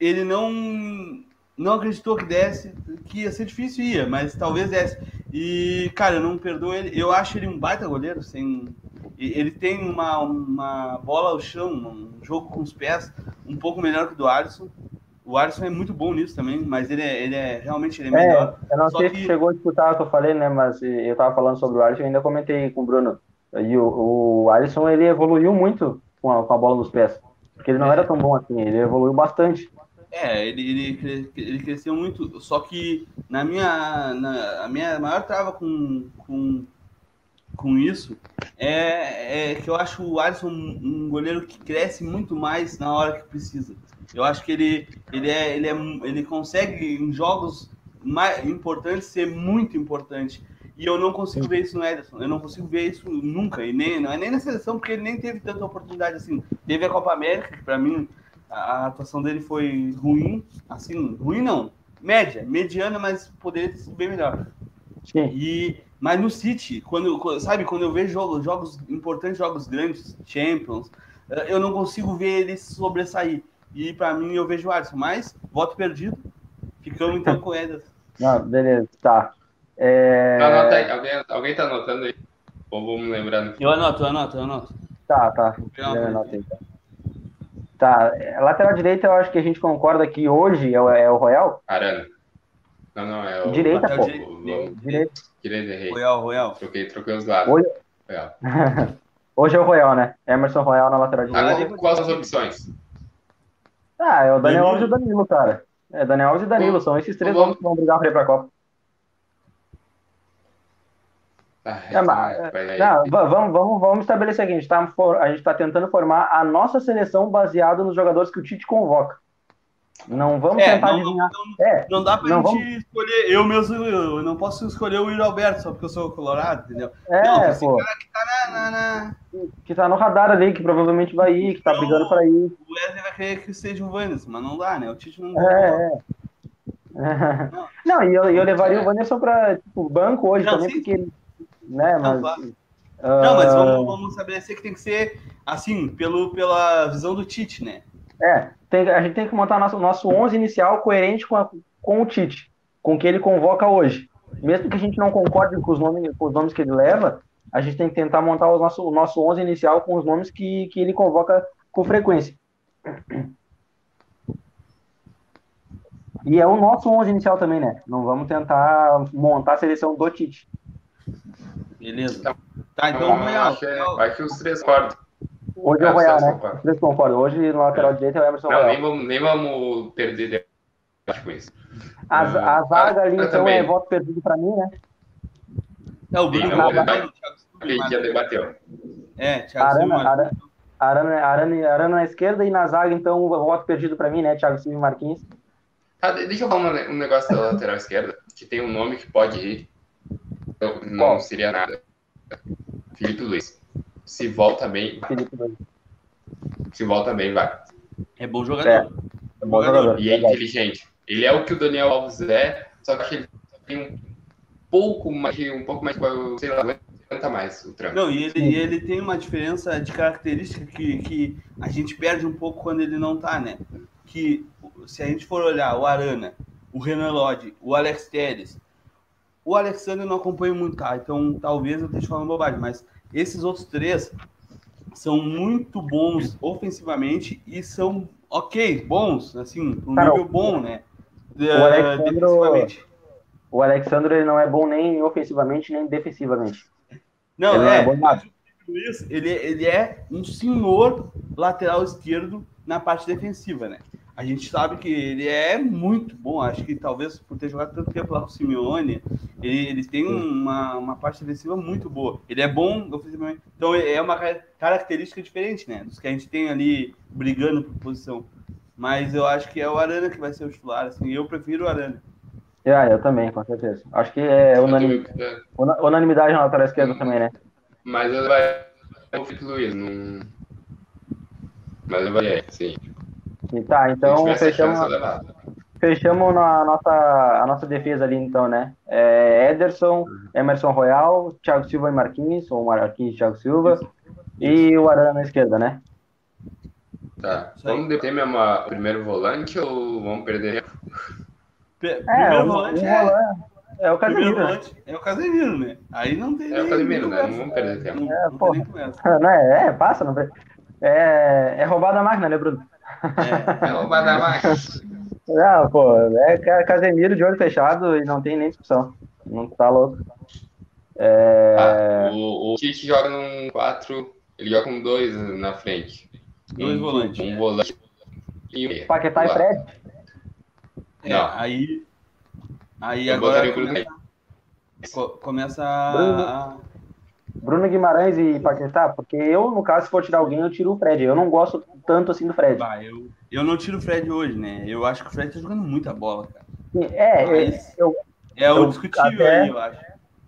ele não não acreditou que desse, que ia ser difícil, ia, mas talvez desse. E, cara, eu não perdoo ele. Eu acho ele um baita goleiro, sem. Ele tem uma, uma bola ao chão, um jogo com os pés um pouco melhor que o do Alisson. O Alisson é muito bom nisso também, mas ele é, ele é realmente ele é, é melhor. Eu não Só sei que... se chegou a escutar o que eu falei, né? Mas eu tava falando sobre o Alisson e ainda comentei com o Bruno. E o, o Alisson ele evoluiu muito com a, com a bola nos pés. Porque ele não é. era tão bom assim, ele evoluiu bastante. É, ele, ele, ele cresceu muito, só que na minha, na, a minha maior trava com, com, com isso é, é que eu acho o Alisson um, um goleiro que cresce muito mais na hora que precisa. Eu acho que ele, ele, é, ele, é, ele consegue, em jogos mais importantes, ser muito importante. E eu não consigo ver isso no Ederson. Eu não consigo ver isso nunca. E nem, não é nem na seleção, porque ele nem teve tanta oportunidade assim. Teve a Copa América, que para mim a atuação dele foi ruim, assim, ruim não, média, mediana, mas poderia ter sido bem melhor. Sim. E, mas no City, quando, sabe, quando eu vejo jogos, jogos importantes, jogos grandes, Champions, eh, eu não consigo ver ele sobressair. E para mim eu vejo o Alisson, mas voto perdido. Ficamos então com o Ederson. Não, beleza, tá. É... Anota aí, alguém, alguém tá anotando aí? Ou vamos lembrando? Eu anoto, eu anoto, eu anoto. Tá, tá. Eu anoto, então. Tá, lateral direita eu acho que a gente concorda que hoje é o, é o Royal? Arana. Não, não, é o... Direita, pô. Direita. Direita errei. Royal, Royal. Troquei, troquei os lados. Hoje... Royal. hoje é o Royal, né? Emerson Royal na lateral direita. Ah, quais as opções? Ah, é o Daniel Alves e o Danilo, cara. É, Daniel Alves e Danilo, são esses três vamos... que vão brigar pra ir pra Copa. é, mas, não, vamos, vamos, vamos estabelecer aqui. A gente está está tentando formar a nossa seleção baseada nos jogadores que o Tite convoca. Não vamos é, tentar não, adivinhar. Não, é, não dá pra gente vamos... escolher. Eu mesmo, eu não posso escolher o Yuri Alberto só porque eu sou colorado, entendeu? É, não, esse pô. cara que tá na, na, Que tá no radar ali, que provavelmente vai ir, que tá então, brigando para ir. O Wesley vai querer que seja o Vanessa, mas não dá, né? O Tite não. É, é. Não, e eu, eu levaria é. o Vanessa para tipo, banco hoje não, também, sim. porque né? Mas, claro. uh... Não, mas vamos, vamos estabelecer que tem que ser assim, pelo, pela visão do Tite, né? É, tem, a gente tem que montar nosso, nosso 11 inicial coerente com, a, com o Tite, com o que ele convoca hoje. Mesmo que a gente não concorde com os nomes, com os nomes que ele leva, a gente tem que tentar montar o nosso, o nosso 11 inicial com os nomes que, que ele convoca com frequência. E é o nosso 11 inicial também, né? Não vamos tentar montar a seleção do Tite. Beleza. Tá, tá então é, acho que os três quartos. Hoje é o Royal, né? Três concordam. Hoje no lateral é. direito é o Emerson Não, Royal. Nem vamos, nem vamos perder com isso. A, a zaga ali, então, também. é voto perdido para mim, né? É, o Bruno a gente já debateu. É, Thiago Arana, Silva. Arana, Arana, Arana, Arana na esquerda e na zaga, então, voto perdido para mim, né? Thiago Silva e Marquinhos. Ah, deixa eu falar um negócio da lateral esquerda, que tem um nome que pode ir. Então, não Qual? seria nada. Felipe Luiz. Se volta bem. Se volta bem, vai. É bom jogador. É, é bom jogador. E é inteligente. Ele é o que o Daniel Alves é, só que ele tem um pouco mais, um pouco mais, sei lá, aguenta mais o trampo. Não, e ele, ele tem uma diferença de característica que, que a gente perde um pouco quando ele não tá, né? Que se a gente for olhar o Arana, o Renan Lodge, o Alex Teres, o Alexandre não acompanha muito, tá? Então talvez eu esteja falando bobagem, mas esses outros três são muito bons ofensivamente e são ok, bons, assim, um nível bom, né? O Alexandre, o Alexandre ele não é bom nem ofensivamente nem defensivamente. Não, ele é, não é ele, ele é um senhor lateral esquerdo na parte defensiva, né? A gente sabe que ele é muito bom. Acho que talvez por ter jogado tanto tempo lá com o Simeone, ele, ele tem uma, uma parte defensiva muito boa. Ele é bom ofensivamente. Então é uma característica diferente, né? Dos que a gente tem ali brigando por posição. Mas eu acho que é o Arana que vai ser o titular. Assim, eu prefiro o Arana. É, eu também, com certeza. Acho que é unanim... unanimidade na lateral esquerda também, né? Mas eu vai o Felipe Luiz, não. Mas eu vai, sim. Tá, então fechamos, fechamos na nossa, a nossa defesa ali, então, né? É Ederson, Emerson Royal, Thiago Silva e Marquinhos, ou Marquinhos e Thiago Silva, e o Arana na esquerda, né? Tá. Vamos deter mesmo o primeiro volante ou vamos perder? É, primeiro volante é... É o Casemiro. Né? É o Casemiro, né? Aí não tem. É o Casemiro, né? Não vamos perder tempo. Não, é, não não é, é, passa, não é, é roubar da máquina, né, Bruno? É, é máquina. Não, pô, é Casemiro de olho fechado e não tem nem discussão. Não tá louco. É... Ah, o, o Tite joga num 4, ele joga com dois na frente. Dois um, volantes. Um volante e um. Paquetá e Fred? É, não. aí. Aí Eu agora começa, começa a. Bruno Guimarães e Paquetá, porque eu, no caso, se for tirar alguém, eu tiro o Fred. Eu não gosto tanto assim do Fred. Bah, eu, eu não tiro o Fred hoje, né? Eu acho que o Fred tá jogando muita bola, cara. Sim, é, Mas eu, é o discutível até, aí, eu acho.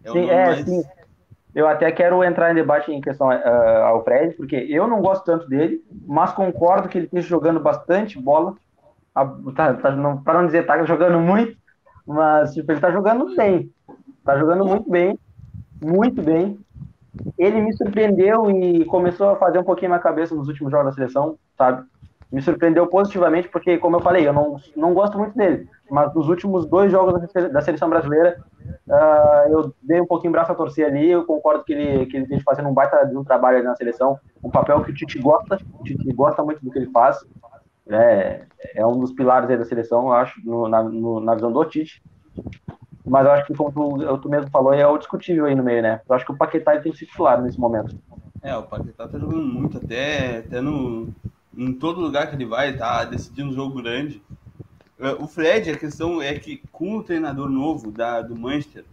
É, sim, é mais... sim. Eu até quero entrar em debate em questão uh, ao Fred, porque eu não gosto tanto dele, mas concordo que ele esteja jogando bastante bola. Tá, tá, não, para não dizer tá jogando muito, mas tipo, ele tá jogando bem. Tá jogando muito bem, muito bem ele me surpreendeu e começou a fazer um pouquinho na cabeça nos últimos jogos da seleção, sabe? Me surpreendeu positivamente, porque, como eu falei, eu não, não gosto muito dele, mas nos últimos dois jogos da seleção brasileira, uh, eu dei um pouquinho braço a torcer ali. Eu concordo que ele, que ele esteja fazendo um baita de um trabalho na seleção, um papel que o Tite gosta, o Tite gosta muito do que ele faz. É, é um dos pilares da seleção, eu acho, no, na, no, na visão do Tite. Mas eu acho que, como tu, tu mesmo falou, é o discutível aí no meio, né? Eu acho que o Paquetá tem que ser titular nesse momento. É, o Paquetá tá jogando muito, até, até no, em todo lugar que ele vai, tá decidindo um jogo grande. É, o Fred, a questão é que com o treinador novo da, do Manchester,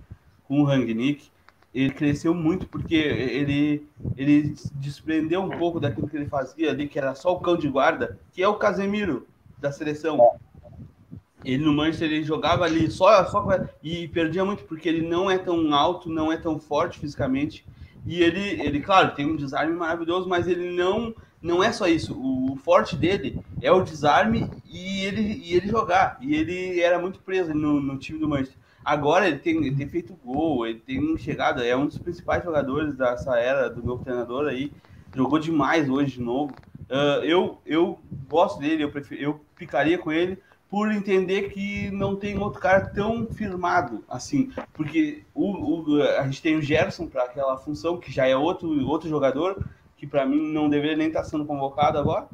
com o Rangnick, ele cresceu muito porque ele, ele desprendeu um pouco daquilo que ele fazia ali, que era só o cão de guarda, que é o Casemiro da seleção. Ele no Manchester ele jogava ali só, só e perdia muito porque ele não é tão alto, não é tão forte fisicamente. E ele, ele claro, tem um desarme maravilhoso, mas ele não não é só isso. O, forte dele é o desarme e ele, e ele jogar. E ele era muito preso no, no time do Manchester. Agora ele tem, ele tem feito gol, ele tem chegado, é um dos principais jogadores dessa era do novo treinador aí. Jogou demais hoje de novo. Uh, eu, eu gosto dele, eu, prefiro, eu picaria com ele por entender que não tem outro cara tão firmado assim, porque o, o a gente tem o Gerson para aquela função que já é outro outro jogador que para mim não deveria nem estar tá sendo convocado agora.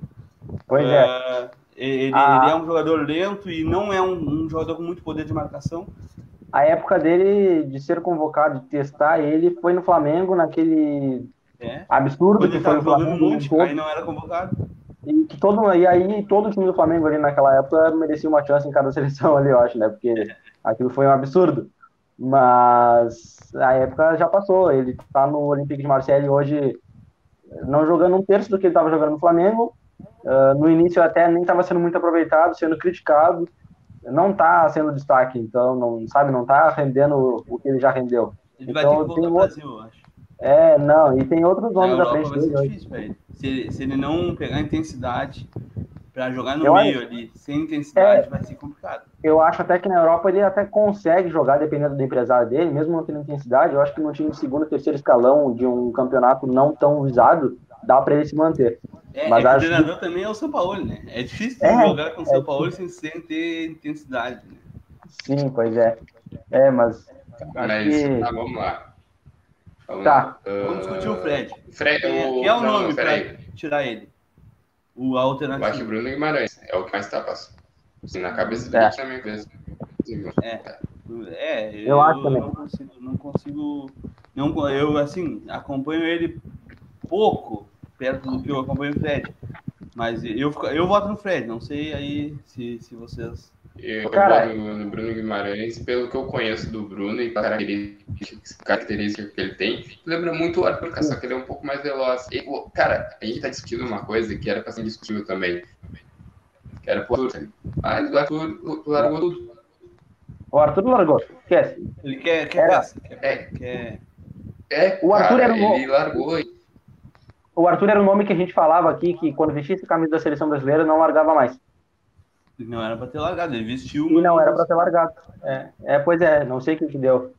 Pois é. Uh, ele, ah. ele, é um jogador lento e não é um, um, jogador com muito poder de marcação. A época dele de ser convocado, de testar ele, foi no Flamengo, naquele é. absurdo Quando que foi no Flamengo. Monte, aí não era convocado. E, todo, e aí todo time do Flamengo ali naquela época merecia uma chance em cada seleção ali, eu acho, né? Porque aquilo foi um absurdo. Mas a época já passou. Ele tá no Olympique de Marseille hoje, não jogando um terço do que ele estava jogando no Flamengo. Uh, no início até nem estava sendo muito aproveitado, sendo criticado. Não está sendo destaque, então não sabe, não está rendendo o que ele já rendeu. Ele então, vai ter que voltar outro... Brasil, eu acho. É, não, e tem outros nomes da frente dele. Difícil, se, se ele não pegar intensidade para jogar no eu meio acho... ali, sem intensidade, é, vai ser complicado. Eu acho até que na Europa ele até consegue jogar, dependendo do empresário dele, mesmo não tendo intensidade. Eu acho que no time de segundo, terceiro escalão de um campeonato não tão visado, dá para ele se manter. É, Mas é acho o treinador também é o São Paulo, né? É difícil é, jogar com o São é, Paulo sem, sem ter intensidade. Né? Sim, pois é. É, mas. Mas que... tá, vamos lá. Vamos tá. Uh... Vamos discutir o Fred. Fred é, o... que é o não, nome para tirar ele? O alternativo. Eu acho que Bruno Guimarães é o que mais tá passando. Assim, na cabeça dele, é. minha cabeça. É. É, eu, eu acho também. Não consigo, não consigo. Não, eu, assim, acompanho ele pouco perto do que eu acompanho o Fred. Mas eu, eu voto no Fred, não sei aí se, se vocês. Eu Cara, voto no, Bruno Guimarães, pelo que eu conheço do Bruno e características, características que ele tem, lembra muito o Arthur Caçar, que ele é um pouco mais veloz. E, cara, a gente tá discutindo uma coisa que era pra ser discutível também. Que era pro Arthur. Mas o Arthur largou tudo. O Arthur largou, esquece. Ele quer, quer, era... quer, é, quer... É, o Arthur cara, era um... ele largou o Arthur era o nome que a gente falava aqui, que quando vestisse a camisa da seleção brasileira não largava mais. Não era para ter largado, ele vestiu. E não era para ter largado. É, é, pois é, não sei o que, que deu.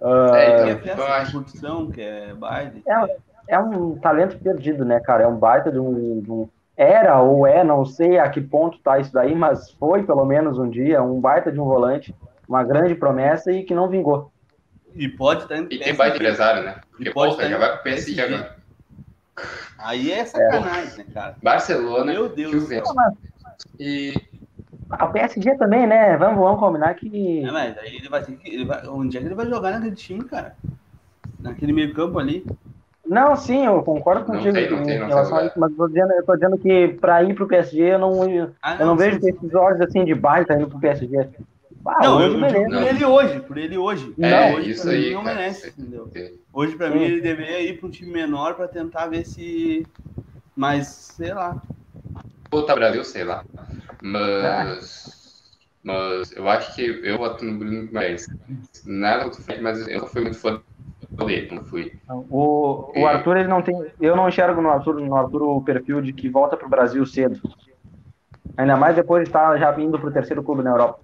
Uh, é, que é festa curtição, que é baile. É, é um talento perdido, né, cara? É um baita de um, de um, Era ou é, não sei a que ponto tá isso daí, mas foi pelo menos um dia um baita de um volante, uma grande promessa e que não vingou. E pode estar tá E tem baita empresário, né? Porque, pode porra, já vai pro PSG agora. Aí é sacanagem, é. né, cara? Barcelona, Meu Deus Juventus. E. Ah, o PSG também, né? Vamos, vamos combinar que. É, mas aí ele vai ter que. Ele vai... Onde é que ele vai jogar naquele time, cara? Naquele meio campo ali? Não, sim, eu concordo contigo não tem, não tem, em relação a isso, mas eu tô dizendo, eu tô dizendo que para ir pro PSG eu não, ah, não eu não vejo sim, esses olhos assim de baita indo pro PSG. Ah, não, hoje eu não por ele hoje, por ele hoje. É, não, hoje isso aí. não merece, entendeu? Hoje, para mim, ele deveria ir para um time menor para tentar ver se. Mas, sei lá. Voltar Brasil, sei lá. Mas. Mas eu acho que eu voto no Bruno Guimarães. Nada do Fred, mas eu fui muito fã dele, não fui. O, o Arthur, ele não tem. Eu não enxergo no Arthur, no Arthur o perfil de que volta para o Brasil cedo. Ainda mais depois de estar já vindo para o terceiro clube na Europa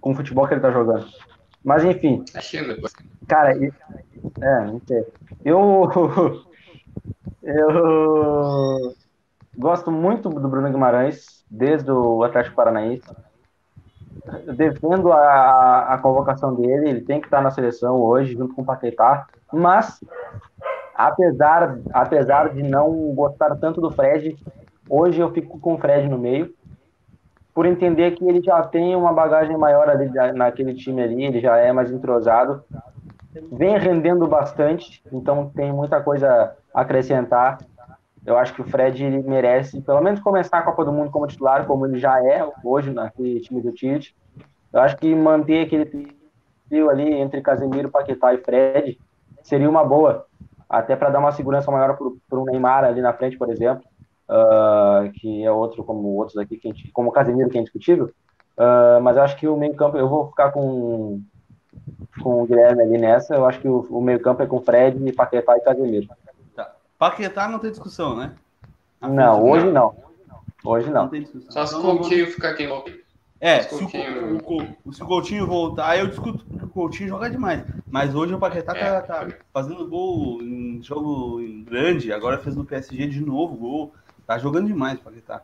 com o futebol que ele tá jogando. Mas enfim. Cara, é, não sei. Eu. Eu gosto muito do Bruno Guimarães, desde o Atlético Paranaense. Defendo a, a convocação dele, ele tem que estar na seleção hoje, junto com o Paquetá. Mas, apesar, apesar de não gostar tanto do Fred, hoje eu fico com o Fred no meio por entender que ele já tem uma bagagem maior ali naquele time ali, ele já é mais entrosado, vem rendendo bastante, então tem muita coisa a acrescentar. Eu acho que o Fred merece, pelo menos, começar a Copa do Mundo como titular, como ele já é hoje naquele time do Tite. Eu acho que manter aquele trio ali entre Casemiro, Paquetá e Fred seria uma boa, até para dar uma segurança maior para o Neymar ali na frente, por exemplo uh, que é outro como outros aqui, que gente, como o Casemiro, que é indiscutível. Uh, mas eu acho que o meio-campo, eu vou ficar com, com o Guilherme ali nessa. Eu acho que o, o meio-campo é com Fred, Paquetá e Casemiro. Tá. Paquetá não tem discussão, né? não, hoje não. Hoje não. não Só se o Coutinho ficar aqui no. É, se o, o, se o Coutinho voltar, eu discuto que o Coutinho joga demais. Mas hoje o Paquetá tá, é. tá, tá fazendo gol em jogo grande, agora fez no PSG de novo gol. Tá jogando demais o Paquetá.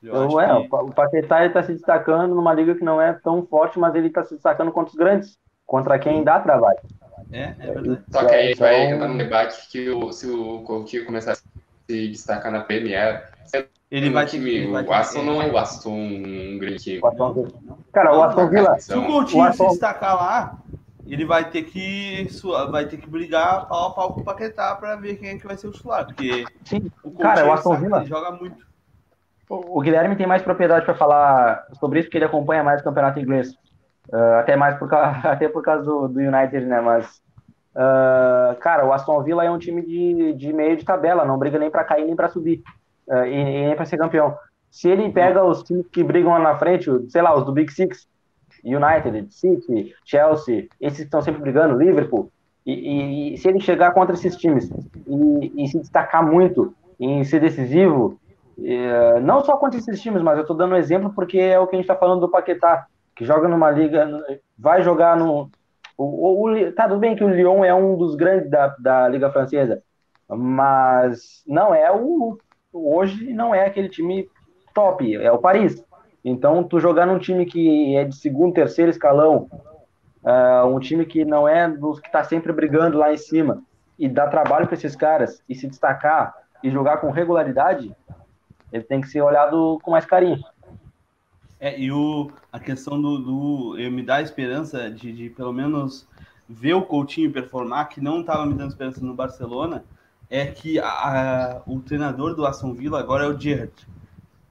Eu é, que... o Paquetá está se destacando numa liga que não é tão forte, mas ele está se destacando contra os grandes, contra quem dá trabalho. É, é verdade. Só que aí então... vai entrar no debate que o, se o Coutinho começar a se destacar na Premier, ele vai time, ele vai o Aston não é o Aston um grande time. Aston... Cara, o Aston Villa. Se o Coutinho o Aston... se destacar lá, ele vai ter que vai ter que brigar pau a pau com o Paquetá para ver quem é que vai ser o titular, porque Sim. o cara, o Aston Villa joga muito. O, Guilherme tem mais propriedade para falar sobre isso, porque ele acompanha mais o campeonato inglês, uh, até mais por até por causa do, do United, né? Mas uh, cara, o Aston Villa é um time de, de meio de tabela, não briga nem para cair nem para subir uh, e, e nem para ser campeão. Se ele pega os times que brigam lá na frente, sei lá, os do Big Six, United, City, Chelsea, esses que estão sempre brigando, Liverpool, e, e, e, se ele chegar contra esses times e, se destacar muito em ser decisivo, e, não só contra esses times, mas eu estou dando um exemplo porque é o que a gente está falando do Paquetá, que joga numa liga, vai jogar no. O, o, tá tudo bem que o Lyon é um dos grandes da, da Liga Francesa, mas não é o. Hoje não é aquele time top, é o Paris. Então, tu jogar num time que é de segundo, terceiro escalão, uh, um time que não é dos que está sempre brigando lá em cima, e dar trabalho para esses caras, e se destacar, e jogar com regularidade, ele tem que ser olhado com mais carinho. É, e o, a questão do, do me dá esperança de, de, pelo menos ver o Coutinho performar, que não estava me dando esperança no Barcelona, é que a, a, o treinador do Aston Villa agora é o Gerrard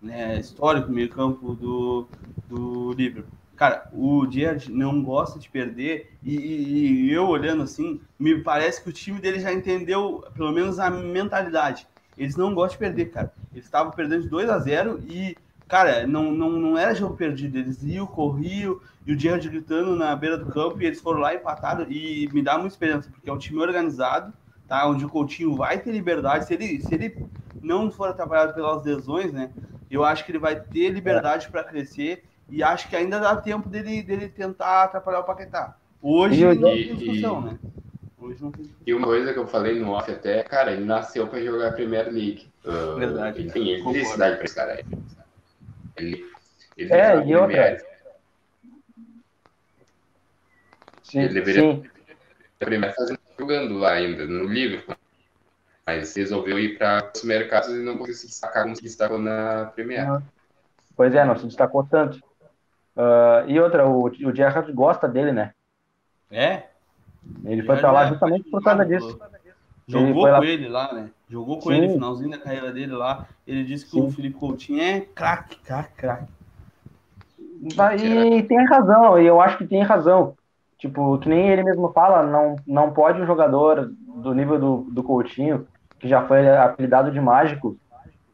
né, histórico meio campo do, do Liverpool. Cara, o Gerrard não gosta de perder e, e, e, eu olhando assim, me parece que o time dele já entendeu pelo menos a mentalidade. Eles não gostam de perder, cara. Eles estavam perdendo de 2 a 0 e, cara, não, não, não era jogo perdido. Eles iam, corriam e o Gerrard gritando na beira do campo e eles foram lá e empataram e me dá muita esperança, porque é um time organizado, tá? Onde o Coutinho vai ter liberdade. Se ele, se ele não for atrapalhado pelas lesões, né? Eu acho que ele vai ter liberdade para crescer e acho que ainda dá tempo dele, dele tentar atrapalhar o Paquetá. Hoje e, não tem discussão, né? Hoje não tem discussão. E uma coisa que eu falei no off até, cara, ele nasceu para jogar a Premier League. Uh, Verdade. Ele tem necessidade para esse cara aí. Ele, ele é, e outra. Sim, ele deveria sim. primeiro fazendo jogando lá ainda, no Liverpool mas resolveu ir para os mercados e não conseguiu se destacar como se destacou na Premier. Pois é, não se destacou tanto. Uh, e outra, o, o Gerrard gosta dele, né? É? Ele foi para lá justamente por causa disso. Jogou ele com ele lá, né? Jogou com Sim. ele no finalzinho da carreira dele lá. Ele disse que Sim. o Felipe Coutinho é craque, craque, craque. E tem razão, e eu acho que tem razão. Tipo, que nem ele mesmo fala, não, não pode um jogador do nível do, do Coutinho que já foi apelidado de mágico,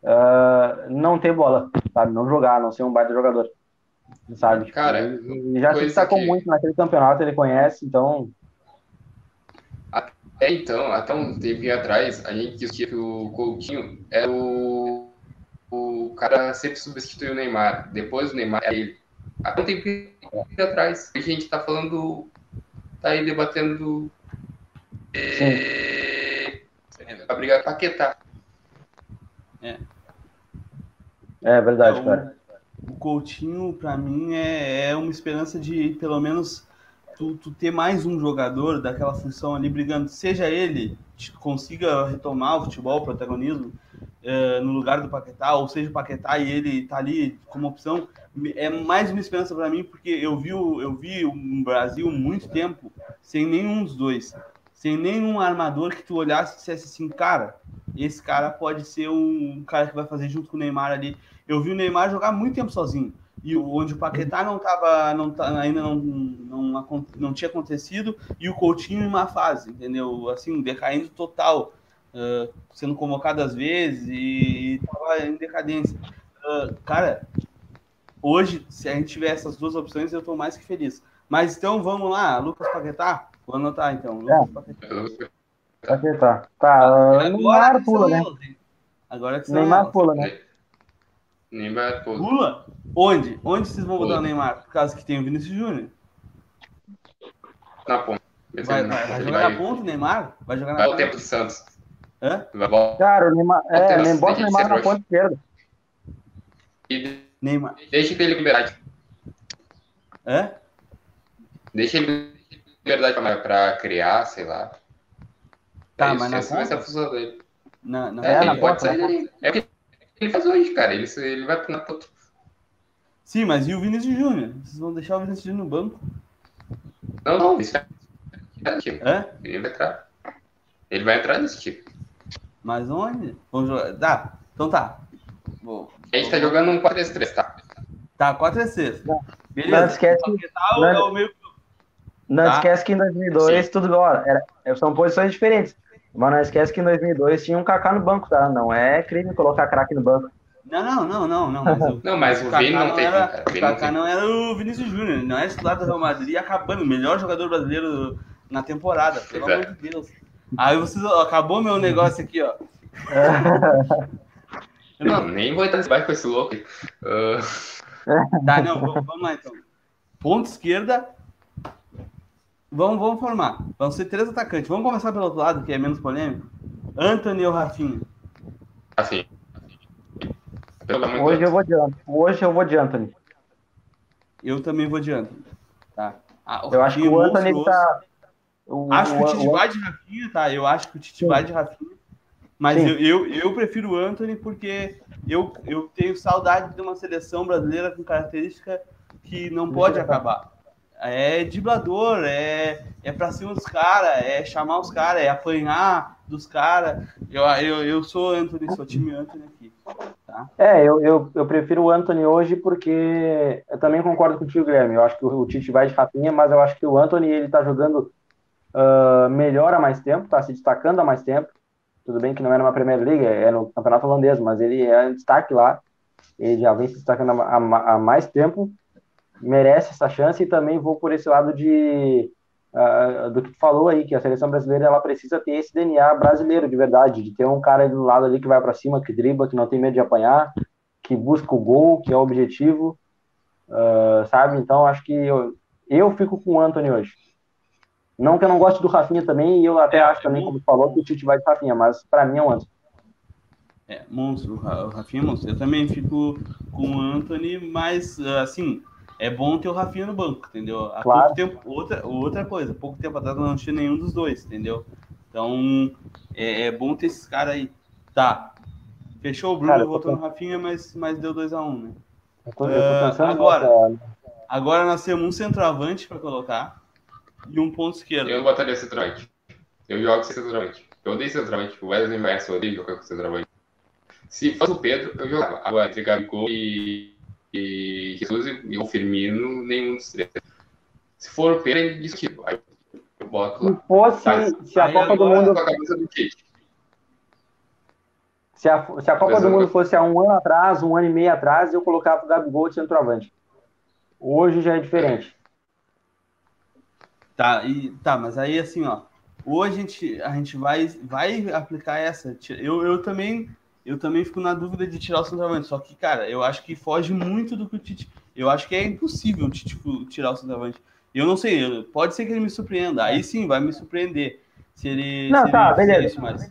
uh, não ter bola, sabe? Não jogar, não ser um baita jogador, sabe? Cara, ele já se destacou que... muito naquele campeonato, ele conhece, então. Até então, até um tempo atrás, a gente dizia que o Coutinho era o, o cara sempre substituiu o Neymar. Depois o Neymar é ele. Até um tempo atrás, a gente tá falando, tá aí debatendo. É para brigar com Paquetá. É. É verdade, então, cara. O Coutinho, para mim, é, é uma esperança de pelo menos tu, tu, ter mais um jogador daquela função ali brigando, seja ele consiga retomar o futebol, o protagonismo é, no lugar do Paquetá, ou seja o Paquetá e ele tá ali como opção, é mais uma esperança para mim, porque eu vi, eu vi o Brasil muito tempo sem nenhum dos dois sem nenhum armador que tu olhasse e dissesse assim, cara, esse cara pode ser um cara que vai fazer junto com o Neymar ali. Eu vi o Neymar jogar muito tempo sozinho. E onde o Paquetá não tava, não, tá, ainda não, não, não tinha acontecido, e o Coutinho em uma fase, entendeu? Assim, decaindo total, uh, sendo convocado às vezes e tava em decadência. Uh, cara, hoje, se a gente tiver essas duas opções, eu tô mais que feliz. Mas então vamos lá, Lucas Paquetá, Vou anotar então. É. Paquetá. Tá, Neymar pula, né? Agora que Neymar pula, né? Neymar pula. Pula? Onde? Onde vocês vão botar o Neymar? Por causa que tem o Vinícius Júnior. Na ponta. Vai, vai, vai jogar vai... na ponta o Neymar? Vai jogar na Vai o tempo do Santos. Hã? Cara, o Neymar. É, nem bota o Neymar na ponta esquerda. E Neymar. Deixa ele liberdade. Hã? Deixa ele liberdade para criar, sei lá. Tá, é mas na essa é a função dele. Na, na é, ele pode sair. É o que ele faz hoje, cara. Ele, ele vai pro ponta. Sim, mas e o Vinícius Júnior? Vocês vão deixar o Vinícius Júnior no banco? Não, não. Isso Hã? Ele vai entrar. Ele vai entrar nesse time. Mas onde? Vamos jogar. Dá. Então tá. Vou, a gente tá jogando um 4-3-3, tá? Tá, 4-3-3. Beleza. Não esquece. Não, é o meio... não tá? esquece que em 2002 Sim. tudo igual. Era, são posições diferentes. Mas não esquece que em 2002 tinha um Kaká no banco, tá? Não é crime colocar craque no banco. Não, não, não, não, não. Mas o, não, mas o, o Vini não, tem. Era. O Kaká não, era o Vinícius Júnior, não é titular do Real Madrid acabando, o melhor jogador brasileiro na temporada, pelo Exato. amor de Deus. Aí vocês, acabou meu negócio aqui, ó. não, nem vou entrar nesse bairro com esse louco. Uh... Tá, não, vamos lá então. Ponto esquerda. Vamos, vamos formar. Vão ser três atacantes. Vamos começar pelo outro lado, que é menos polêmico. Anthony ou Rafinha? Assim. Hoje eu vou de Anthony. Hoje eu vou de Anthony. Eu também vou de Anthony. Tá. Ah, eu acho que o Anthony tá. O, acho o, que o Tite o... vai de Rafinha, tá? Eu acho que o Tite Sim. vai de Rafinha. Mas eu, eu, eu, prefiro o Anthony porque eu, eu tenho saudade de uma seleção brasileira com característica que não pode acabar. É driblador, é, é pra cima dos caras, é chamar os caras, é apanhar dos caras. Eu, eu, eu sou Anthony, sou time Anthony aqui. Tá? É, eu, eu, eu prefiro o Anthony hoje porque eu também concordo com o tio Guilherme. Eu acho que o, Tite vai de Rafinha, mas eu acho que o Anthony ele tá jogando uh, melhor há mais tempo, tá se destacando há mais tempo. Tudo bem que não é numa Premier League, é no Campeonato Holandês, mas ele é destaque lá. Ele já vem se destacando há mais tempo, merece essa chance e também vou por esse lado de uh, do que tu falou aí, que a seleção brasileira ela precisa ter esse DNA brasileiro de verdade, de ter um cara do lado ali que vai para cima, que dribla, que não tem medo de apanhar, que busca o gol, que é o objetivo, uh, sabe? Então acho que eu, eu fico com o Anthony hoje. Não que eu não goste do Rafinha também, e eu até é, acho também, como falou, que o Tite vai de Rafinha, mas para mim é o Anthony. É, monstro, o Rafinha é monstro. Eu também fico com o Anthony, mas assim, é bom ter o Rafinha no banco, entendeu? Há claro. pouco tempo, outra, outra coisa, pouco tempo atrás não tinha nenhum dos dois, entendeu? Então, é, é bom ter esses caras aí. Tá. Fechou o Bruno, cara, voltou no Rafinha, mas, mas deu 2x1, um, né? Eu tô, eu tô uh, agora, agora nós temos um centroavante para colocar e um ponto esquerdo. Eu não botaria centroavante. Eu jogo sem centroavante. Eu odeio centroavante. O Wesley Mercer odeio jogar com centroavante. Se fosse o Pedro, eu jogava. Agora, entre Gabigol e, e Jesus e o Firmino, nenhum dos três. Se for o Pedro, é indiscutível. Aí eu boto lá. Se fosse, se a Copa do Mundo... A do se a, se a Copa do Mundo fosse há um ano atrás, um ano e meio atrás, eu colocava o Gabigol de centroavante. Hoje já é diferente. Tá, e, tá, mas aí assim, ó. Hoje a gente, a gente vai, vai aplicar essa. Eu, eu também eu também fico na dúvida de tirar o centroavante. Só que, cara, eu acho que foge muito do que o Tite. Eu acho que é impossível o Tite tirar o centroavante. Eu não sei, pode ser que ele me surpreenda. Aí sim, vai me surpreender. Se ele. Não, se tá, ele beleza. Mas...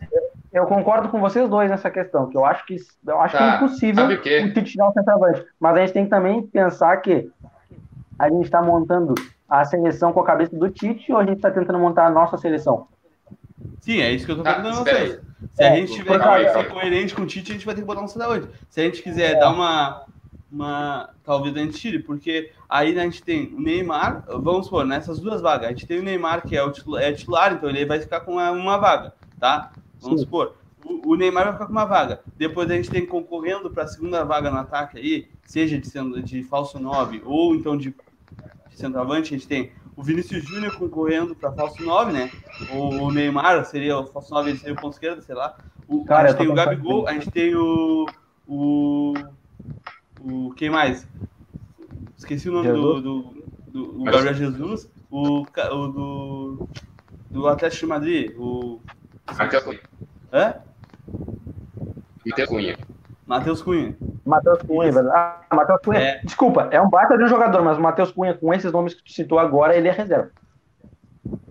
Eu concordo com vocês dois nessa questão, que eu acho que eu acho tá. que é tá, impossível o, o Tite tirar o centroavante. Mas a gente tem que também pensar que a gente está montando a seleção com a cabeça do Tite ou a gente está tentando montar a nossa seleção? Sim, é isso que eu tô tá, perguntando a vocês. Se a gente tiver que ser coerente com o Tite, a gente vai ter que botar um centroavante. Se a gente quiser é. dar uma, uma. Talvez a gente tire, porque aí a gente tem o Neymar, vamos supor, nessas duas vagas, a gente tem o Neymar, que é o titular, é titular então ele vai ficar com uma, uma vaga, tá? Vamos Sim. supor. O, o Neymar vai ficar com uma vaga. Depois a gente tem concorrendo para a segunda vaga no ataque aí, seja de, de falso 9 ou então de centroavante, a gente tem o Vinícius Júnior concorrendo para falso 9, né? O, Neymar seria o falso 9, ele seria o ponto esquerdo, sei lá. O, Cara, a gente tem o Gabigol, a gente tem o, o. O. Quem mais? Esqueci o nome do, do, do, do Gabriel Jesus. O, o do. Do Atlético de Madrid. O. Matheus Cunha. Hã? Matheus Cunha. Matheus Cunha. Matheus Cunha, velho. Ah, Matheus Cunha. É. Desculpa, é um baita de um jogador, mas o Matheus Cunha, com esses nomes que tu citou agora, ele é reserva.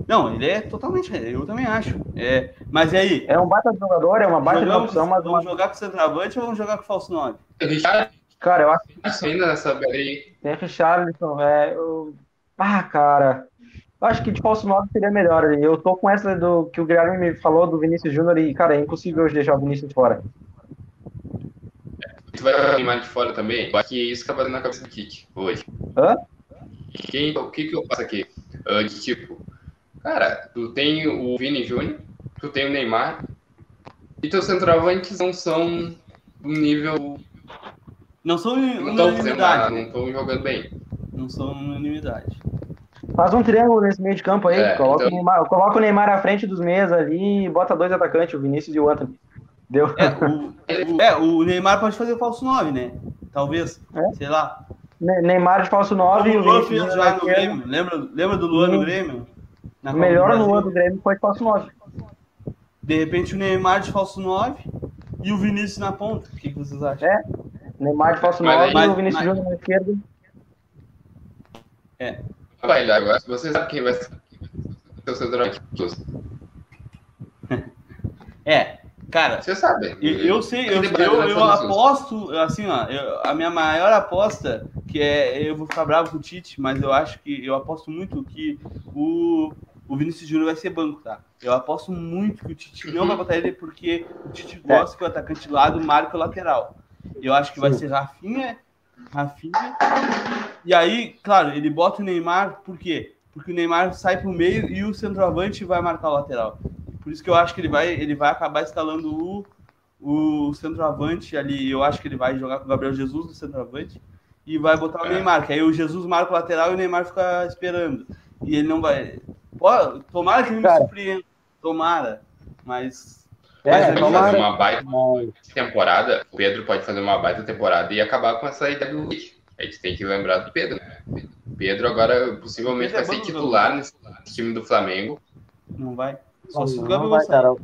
Não, ele é totalmente, eu também acho. É, mas e aí? É um baita de jogador, é uma baita de opção, mas. Vamos uma... jogar com centroavante ou vamos jogar com falso 9? Cara, eu acho que. Ainda nessa aí. Tem Richarlison, é. Eu... Ah, cara. Eu acho que de falso 9 seria melhor. Eu tô com essa do que o Guilherme me falou do Vinícius Júnior e, cara, é impossível hoje deixar o Vinícius fora tu vai animar de fora também, acho que isso acaba na cabeça do Kik hoje. Hã? Quem, o que que eu faço aqui? Uh, de tipo, Cara, tu tem o Vini Júnior, tu tem o Neymar, e teus centroavantes não são um nível. Não são não unanimidade. não estão jogando bem. Não são unanimidade. Faz um triângulo nesse meio de campo aí. É, coloca, então... o Neymar, coloca o Neymar à frente dos meias ali e bota dois atacantes, o Vinícius e o Anthony. Deu. É o, é, o Neymar pode fazer o falso 9, né? Talvez. É? Sei lá. Neymar de falso 9 e o Luan fez já no Grêmio. Lembra, lembra do Luan no Grêmio? o melhor Luan do Grêmio foi de falso 9. De repente o Neymar de falso 9 e o Vinícius na ponta. O que, que vocês acham? É. Neymar de falso 9 mas, e o Vinícius mas... Júnior na esquerda. É. Vai, agora você sabe quem vai ser o drone. É, cara. Você sabe. Eu, eu sei, eu, eu, eu aposto, assim, ó, eu, a minha maior aposta, que é, eu vou ficar bravo com o Tite, mas eu acho que, eu aposto muito que o, o Vinícius Júnior vai ser banco, tá? Eu aposto muito que o Tite não vai botar ele porque o Tite gosta que o atacante de lado marque o lateral. Eu acho que vai ser Rafinha, Rafinha. E aí, claro, ele bota o Neymar, por quê? Porque o Neymar sai pro meio e o centroavante vai marcar o lateral. Por isso que eu acho que ele vai, ele vai acabar escalando o, o centroavante ali. Eu acho que ele vai jogar com o Gabriel Jesus no centroavante e vai botar o é. Neymar, que aí o Jesus marca o lateral e o Neymar fica esperando. E ele não vai. Pô, tomara que ele me surpreenda. Tomara. Mas. É, mas fazer uma baita temporada. O Pedro pode fazer uma baita temporada e acabar com essa ideia do A gente tem que lembrar do Pedro, né? Pedro agora possivelmente Pedro vai é ser titular nesse time do Flamengo. Não vai. Só se o Gabigol sair.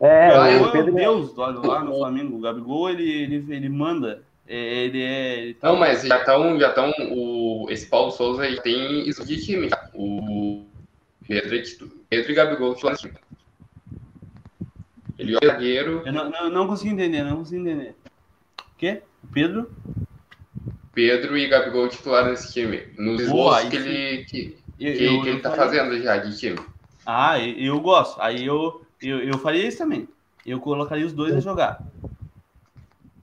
É, o Pedro... Deus lá, lá no Flamengo. O Gabigol, ele, ele, ele manda. É, ele é. Ele tá... Não, mas já estão. Já tão, o, esse Paulo Souza já tem isso de time. O Pedro, Pedro e Gabigol titular time. Ele é zagueiro. Eu não, não, não consigo entender, não consigo entender. O quê? O Pedro? Pedro e Gabigol titular nesse time. Nos esboços que ele, que, eu, que, eu, que ele tá falei... fazendo já de time. Ah, eu gosto. Aí eu, eu, eu faria isso também. Eu colocaria os dois a jogar.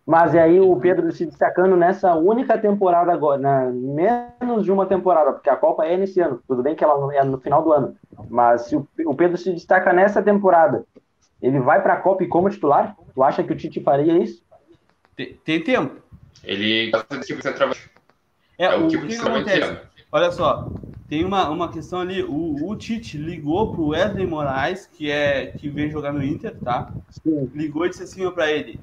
Mas e aí o Pedro se destacando nessa única temporada agora, na, menos de uma temporada, porque a Copa é nesse ano. Tudo bem que ela é no final do ano. Mas se o, o Pedro se destaca nessa temporada, ele vai para a Copa e como titular? Tu acha que o Tite faria isso? Tem, tem tempo. Ele de tipo centroavante. É, é o, o tipo que, que acontece? Olha só, tem uma, uma questão ali, o, o Tite ligou pro Wesley Moraes, que é que vem jogar no Inter, tá? Sim. Ligou e disse assim para ele: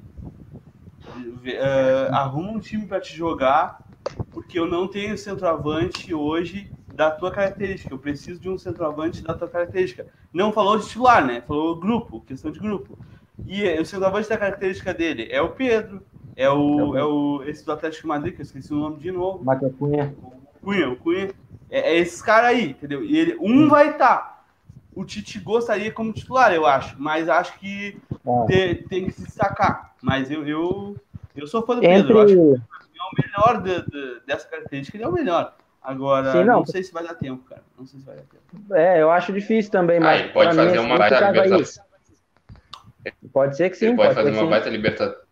uh, arruma um time para te jogar, porque eu não tenho centroavante hoje da tua característica. Eu preciso de um centroavante da tua característica. Não falou de titular, né? Falou grupo, questão de grupo. E o centroavante da característica dele é o Pedro, é o, é o esse do Atlético Madrid, que eu esqueci o nome de novo. Matheus Cunha. O Cunha, o Cunha. É, é esses caras aí, entendeu? E ele, um vai estar. Tá. O Tite gostaria como titular, eu acho, mas acho que é. tem, tem que se destacar. Mas eu, eu, eu sou fã do Entre... Pedro. Eu acho que é o melhor de, de, dessa característica, ele é o melhor. Agora, Sim, não. não. sei se vai dar tempo, cara. Não sei se vai dar tempo. É, eu acho difícil também, mas. Ah, ele pode fazer uma baita libertação. Pode ser que sim. Ele pode, pode fazer uma sim. baita libertação.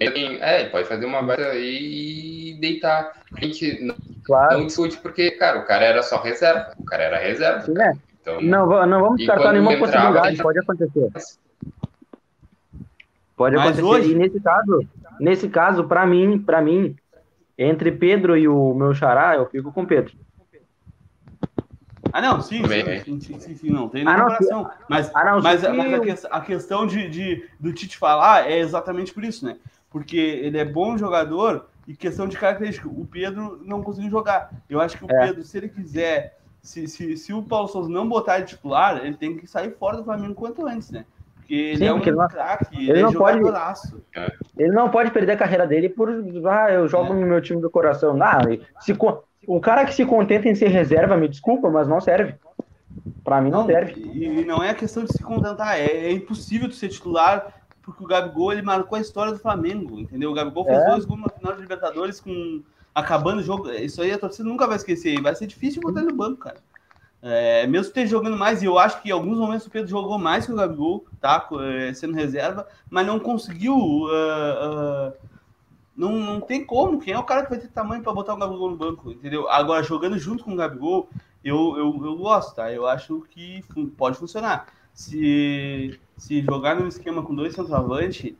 É, ele pode fazer uma baita e deitar. A gente não, claro. não discute porque, cara, o cara era só reserva. O cara era reserva. Sim, é. Então, não, não vamos descartar nenhuma possibilidade, pode acontecer. Pode Mas acontecer. Hoje... E nesse caso, nesse caso, para mim, para mim, entre Pedro e o meu xará, eu fico com Pedro. Ah, não, sim, sim, sim, sim, sim, não tem nem ah, comparação. Mas, ah, mas, mas a, a, questão de, de, do Tite falar é exatamente por isso, né? Porque ele é bom jogador e questão de característica. O Pedro não conseguiu jogar. Eu acho que o é. Pedro, se ele quiser, se, se, se o Paulo Souza não botar ele titular, ele tem que sair fora do Flamengo quanto antes, né? Porque ele Sim, é um craque, ele, ele, não é pode, Ele não pode perder a carreira dele por, ah, eu jogo é. no meu time do coração. Ah, se, o cara que se contenta em ser reserva, me desculpa, mas não serve. Para mim não, não, serve. E, e, não é questão de se contentar, é, é, impossível de ser titular, porque o Gabigol ele marcou a história do Flamengo, entendeu? O Gabigol fez é. dois gols no final de Libertadores com acabando o jogo. Isso aí a torcida nunca vai esquecer. Vai ser difícil botar ele no banco, cara. É, mesmo ter jogando mais, e eu acho que em alguns momentos o Pedro jogou mais que o Gabigol, tá? É, sendo reserva, mas não conseguiu. Uh, uh, não, não tem como. Quem é o cara que vai ter tamanho para botar o Gabigol no banco, entendeu? Agora, jogando junto com o Gabigol, eu, eu, eu gosto, tá? Eu acho que pode funcionar. Se, se jogar num esquema com dois centroavantes,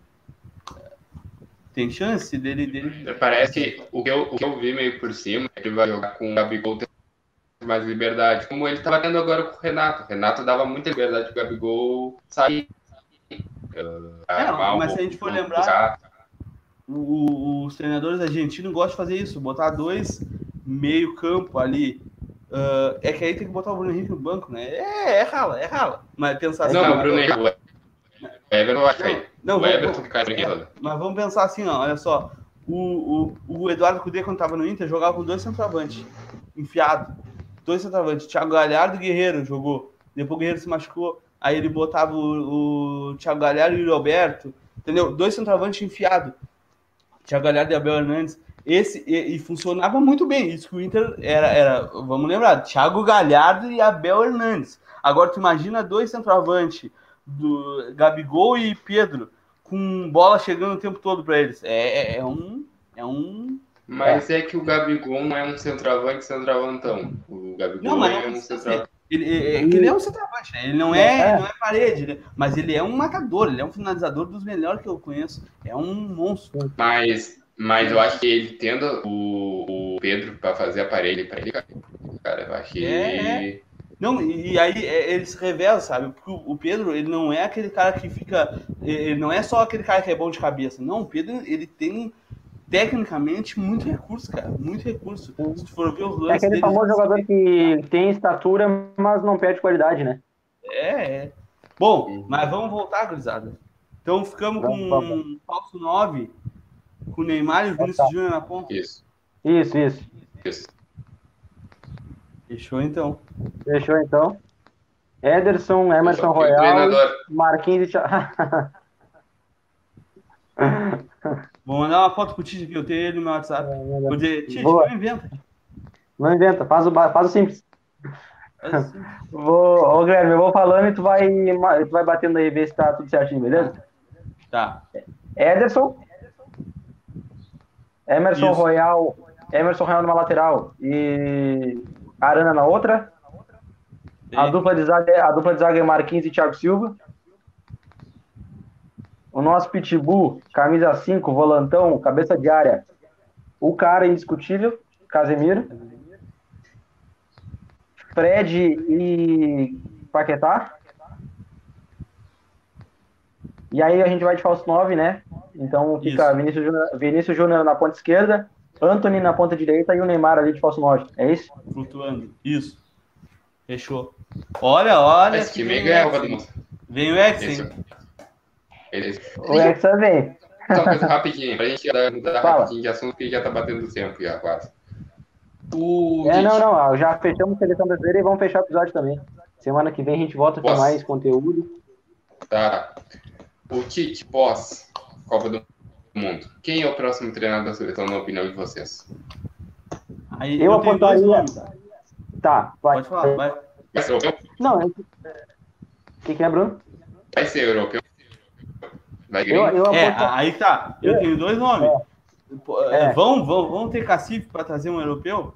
tem chance dele, dele. Parece que o que, eu, o que eu vi meio por cima é que ele vai jogar com o Gabigol mais liberdade, como ele estava tendo agora com o Renato. O Renato dava muita liberdade pro Gabigol sair. Uh, é, mas se a gente for lembrar, o, os treinadores argentinos gostam de fazer isso, botar dois meio campo ali. Uh, é que aí tem que botar o Bruno Henrique no banco, né? É, é rala, é rala. Mas pensar assim. Não, o Bruno Henrique. Everton vai cair. Não, o Everton cai é, Mas vamos pensar assim, ó, olha só. O, o, o Eduardo Cudê, quando tava no Inter, jogava com dois centroavantes, enfiado. Dois centroavantes. Thiago Galhardo e Guerreiro jogou. Depois o Guerreiro se machucou. Aí ele botava o, o Thiago Galhardo e o Roberto. Entendeu? Dois centroavantes enfiados. Thiago Galhardo e Abel Hernandes. Esse, e, e, funcionava muito bem. Isso que o Inter era, era, vamos lembrar, Thiago Galhardo e Abel Hernandes. Agora tu imagina dois centroavantes, do Gabigol e Pedro, com bola chegando o tempo todo para eles. É, é, é, um. É um. Mas é. é. que o Gabigol não é um centroavante centroavantão. O Gabigol não, é um centroavante. Ele, é, é ele é um centroavante, né? ele não é, é. não é parede, né? mas ele é um matador, ele é um finalizador dos melhores que eu conheço. É um monstro. Mas, mas eu acho que ele tendo o, o Pedro para fazer a parede para ele, cara, eu acho que. É, não, e aí ele se revela, sabe? Porque o Pedro, ele não é aquele cara que fica. Ele não é só aquele cara que é bom de cabeça. Não, o Pedro, ele tem tecnicamente muito recurso, cara. Muito recurso. Se tu for ver os lances. É aquele dele, famoso jogador que tem estatura, mas não perde qualidade, né? É, é. Bom, mas vamos voltar, gurizada. Então ficamos com um falso 9, com o Neymar e o Vinícius Júnior na ponta. Isso. Isso, isso. Isso. Fechou então. Fechou então. Ederson, Emerson Royal, Marquinhos e Thiago. Vou mandar uma foto pro Tite que eu tenho ele no meu WhatsApp. É, Vou dizer, Tite, não inventa. Não inventa, faz o, faz o simples. vou, ô Guilherme, eu vou falando e tu vai, tu vai batendo aí, ver se tá tudo certinho, beleza? Tá. Ederson. Emerson Isso. Royal. Emerson Royal numa lateral e Arana na outra. A dupla, de zaga, a dupla de zaga é Marquinhos e Thiago Silva. O nosso Pitbull, camisa 5, volantão, cabeça de área. O cara indiscutível, Casemiro. Fred e Paquetá. E aí a gente vai de falso 9, né? Então fica Vinícius Júnior, Vinícius Júnior na ponta esquerda, Anthony na ponta direita e o Neymar ali de falso 9. É isso? Flutuando. Isso. Fechou. Olha, olha. Esse time ganha Vem o? Beleza. O Hexa vem. Só uma coisa rapidinho, pra gente mudar rapidinho de assunto, que já tá batendo o tempo já, quase. O... É, não, não, já fechamos a seleção brasileira e vamos fechar o episódio também. Semana que vem a gente volta com mais conteúdo. Tá. O Tite, pós Copa do Mundo. Quem é o próximo treinador da seleção, na opinião de vocês? Aí, eu, eu apontaria. Tá, vai. Pode falar, vai. Vai ser europeu? Não, é... o que, que é, Bruno? Vai ser europeu. Vai eu, eu é, aí tá. Eu é. tenho dois nomes. É. é. Vão, vão, vão ter cacife para trazer um europeu?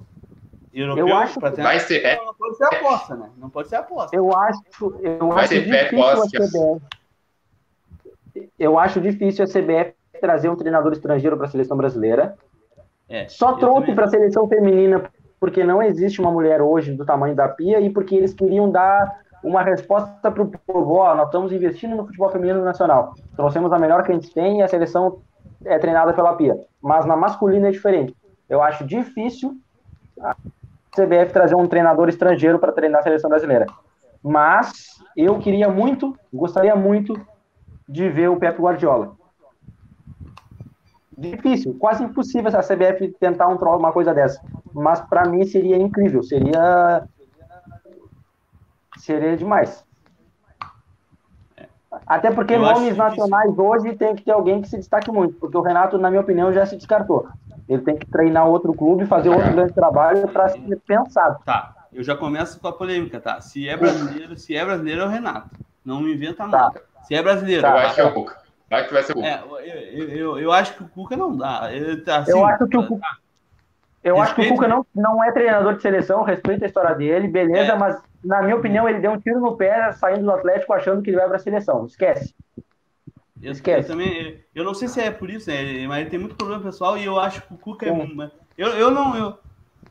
Europeu eu acho ter... vai ser não, não pode ser aposta, né? Não pode ser aposta. Eu acho, eu vai acho ser difícil a CBF. Eu acho difícil a CBF trazer um treinador estrangeiro para a seleção brasileira. É, Só trouxe para a seleção feminina porque não existe uma mulher hoje do tamanho da Pia e porque eles queriam dar uma resposta para o povo, ó, nós estamos investindo no futebol feminino nacional. Trouxemos a melhor que a gente tem e a seleção é treinada pela Pia. Mas na masculina é diferente. Eu acho difícil a CBF trazer um treinador estrangeiro para treinar a seleção brasileira. Mas eu queria muito, gostaria muito de ver o Pep Guardiola. Difícil, quase impossível a CBF tentar um, uma coisa dessa. Mas para mim seria incrível, seria seria demais. Até porque eu nomes nacionais hoje tem que ter alguém que se destaque muito, porque o Renato, na minha opinião, já se descartou. Ele tem que treinar outro clube, fazer outro grande trabalho para ser pensado. Tá, eu já começo com a polêmica, tá? Se é brasileiro, se é brasileiro é o Renato. Não me inventa nada. Tá. Se é brasileiro. Tá. Eu é. Vai que vai ser o Cuca. É, eu, eu, eu, acho que o Cuca não dá. Eu, tá, assim, eu acho que o Cuca. Eu Respeito. acho que o Cuca não, não é treinador de seleção, respeita a história dele, beleza, é. mas na minha opinião ele deu um tiro no pé saindo do Atlético achando que ele vai para a seleção. Esquece. Eu, Esquece. Eu, também, eu não sei se é por isso, né? Mas ele tem muito problema pessoal e eu acho que o Cuca é. Eu, eu não. Eu,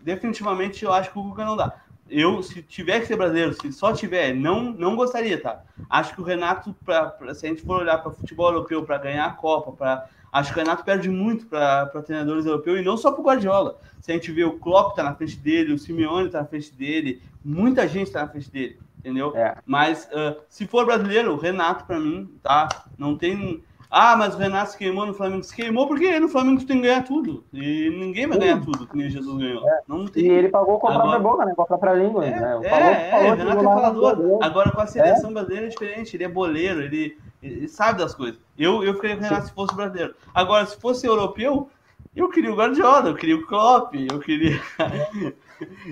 definitivamente eu acho que o Cuca não dá. Eu, se tiver que ser brasileiro, se só tiver, não, não gostaria, tá? Acho que o Renato, pra, pra se a gente for olhar para futebol europeu, para ganhar a Copa, para Acho que o Renato perde muito para treinadores europeus e não só para o Guardiola. Se a gente vê o Klopp tá na frente dele, o Simeone tá na frente dele, muita gente tá na frente dele, entendeu? É. Mas uh, se for brasileiro, o Renato para mim, tá? Não tem ah, mas o Renato se queimou no Flamengo. Se queimou porque no Flamengo tem que ganhar tudo. E ninguém vai ganhar tudo, que nem Jesus ganhou. É. Não tem. E ele pagou com a própria boca, né? Com a própria língua. É, né? é, falou, é, falou, Renato é falador. Agora com a seleção é. brasileira é diferente. Ele é boleiro, ele, ele sabe das coisas. Eu, eu ficaria com o Renato se fosse brasileiro. Agora, se fosse europeu, eu queria o Guardiola, eu queria o Klopp, eu queria.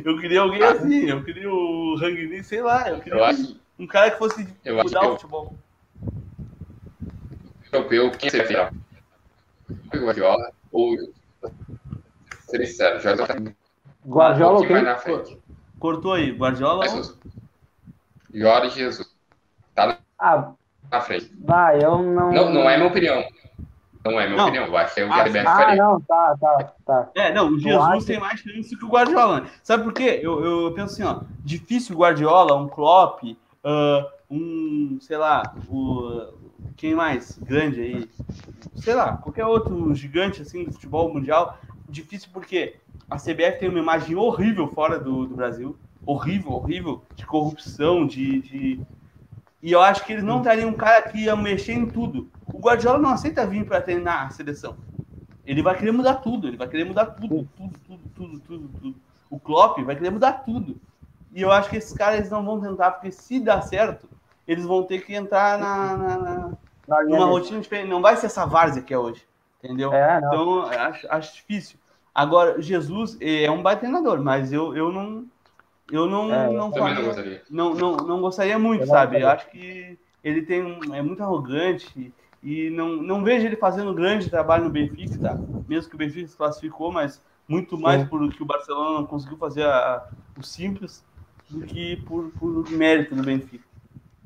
eu queria alguém assim, eu queria o Rangnick, sei lá. Eu queria eu acho... um cara que fosse mudar o futebol europeu, quem seria? O Guardiola ou. Ser sincero, Jorge tá Guardiola ou quem? na frente. Cortou aí, Guardiola ou. Jorge Jesus. Tá ah, na frente. Vai, eu não. Não, não é minha opinião. Não é minha não. opinião, vai ser o ah, Gilberto Ah, não, tá, tá, tá. É, não, o Jesus acho... tem mais chance que o Guardiola. Sabe por quê? Eu, eu penso assim, ó, difícil o Guardiola, um Klopp, uh, um, sei lá, o, quem mais grande aí? Sei lá, qualquer outro gigante assim do futebol mundial. Difícil porque a CBF tem uma imagem horrível fora do, do Brasil. Horrível, horrível, de corrupção, de, de, E eu acho que eles não teriam um cara que ia mexer em tudo. O Guardiola não aceita vir para treinar a seleção. Ele vai querer mudar tudo, ele vai querer mudar tudo, tudo, tudo, tudo, tudo, tudo. O Klopp vai querer mudar tudo. E eu acho que esses caras não vão tentar, porque se dá certo, eles vão ter que entrar na, na, na, numa rotina diferente. Não vai ser essa várzea que é hoje. Entendeu? É, então, acho, acho difícil. Agora, Jesus é um baita treinador, mas eu, eu não. Eu não, é, não, faria, não, gostaria. não, não, não gostaria muito, eu sabe? Eu acho que ele tem um, é muito arrogante e não, não vejo ele fazendo grande trabalho no Benfica, tá? Mesmo que o Benfica se classificou, mas muito mais Sim. por que o Barcelona não conseguiu fazer a, o simples do que por, por mérito do Benfica.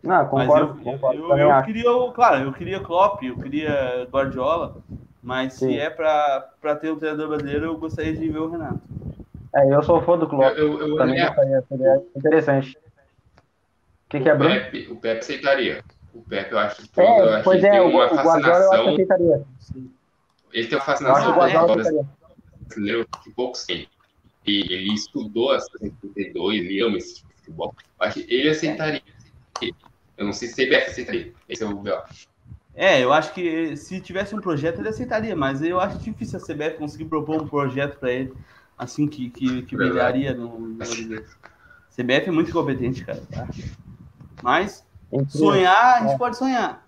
Não, concordo. Mas eu, concordo, eu, eu, eu queria, claro, eu queria Klopp, eu queria Guardiola, mas Sim. se é para ter um treinador brasileiro, eu gostaria de ver o Renato. É, eu sou fã do Klopp. Eu, eu, também gostaria, seria interessante. O que, que é, Bruno? Pepe, o Pepe aceitaria. O Pepe, eu acho que, é, eu acho pois que é, tem uma o, fascinação. O aceitaria. Ele tem uma fascinação brasileiro que poucos têm. E ele estudou as 32, ele ama esse tipo de futebol. Eu acho que ele aceitaria. Eu não sei se CBF aceitaria. Esse é o B.O. É, eu acho que se tivesse um projeto ele aceitaria, mas eu acho difícil a CBF conseguir propor um projeto para ele assim que, que, que brilharia no, no CBF é muito incompetente, cara. Tá? Mas sonhar, a gente é. pode sonhar.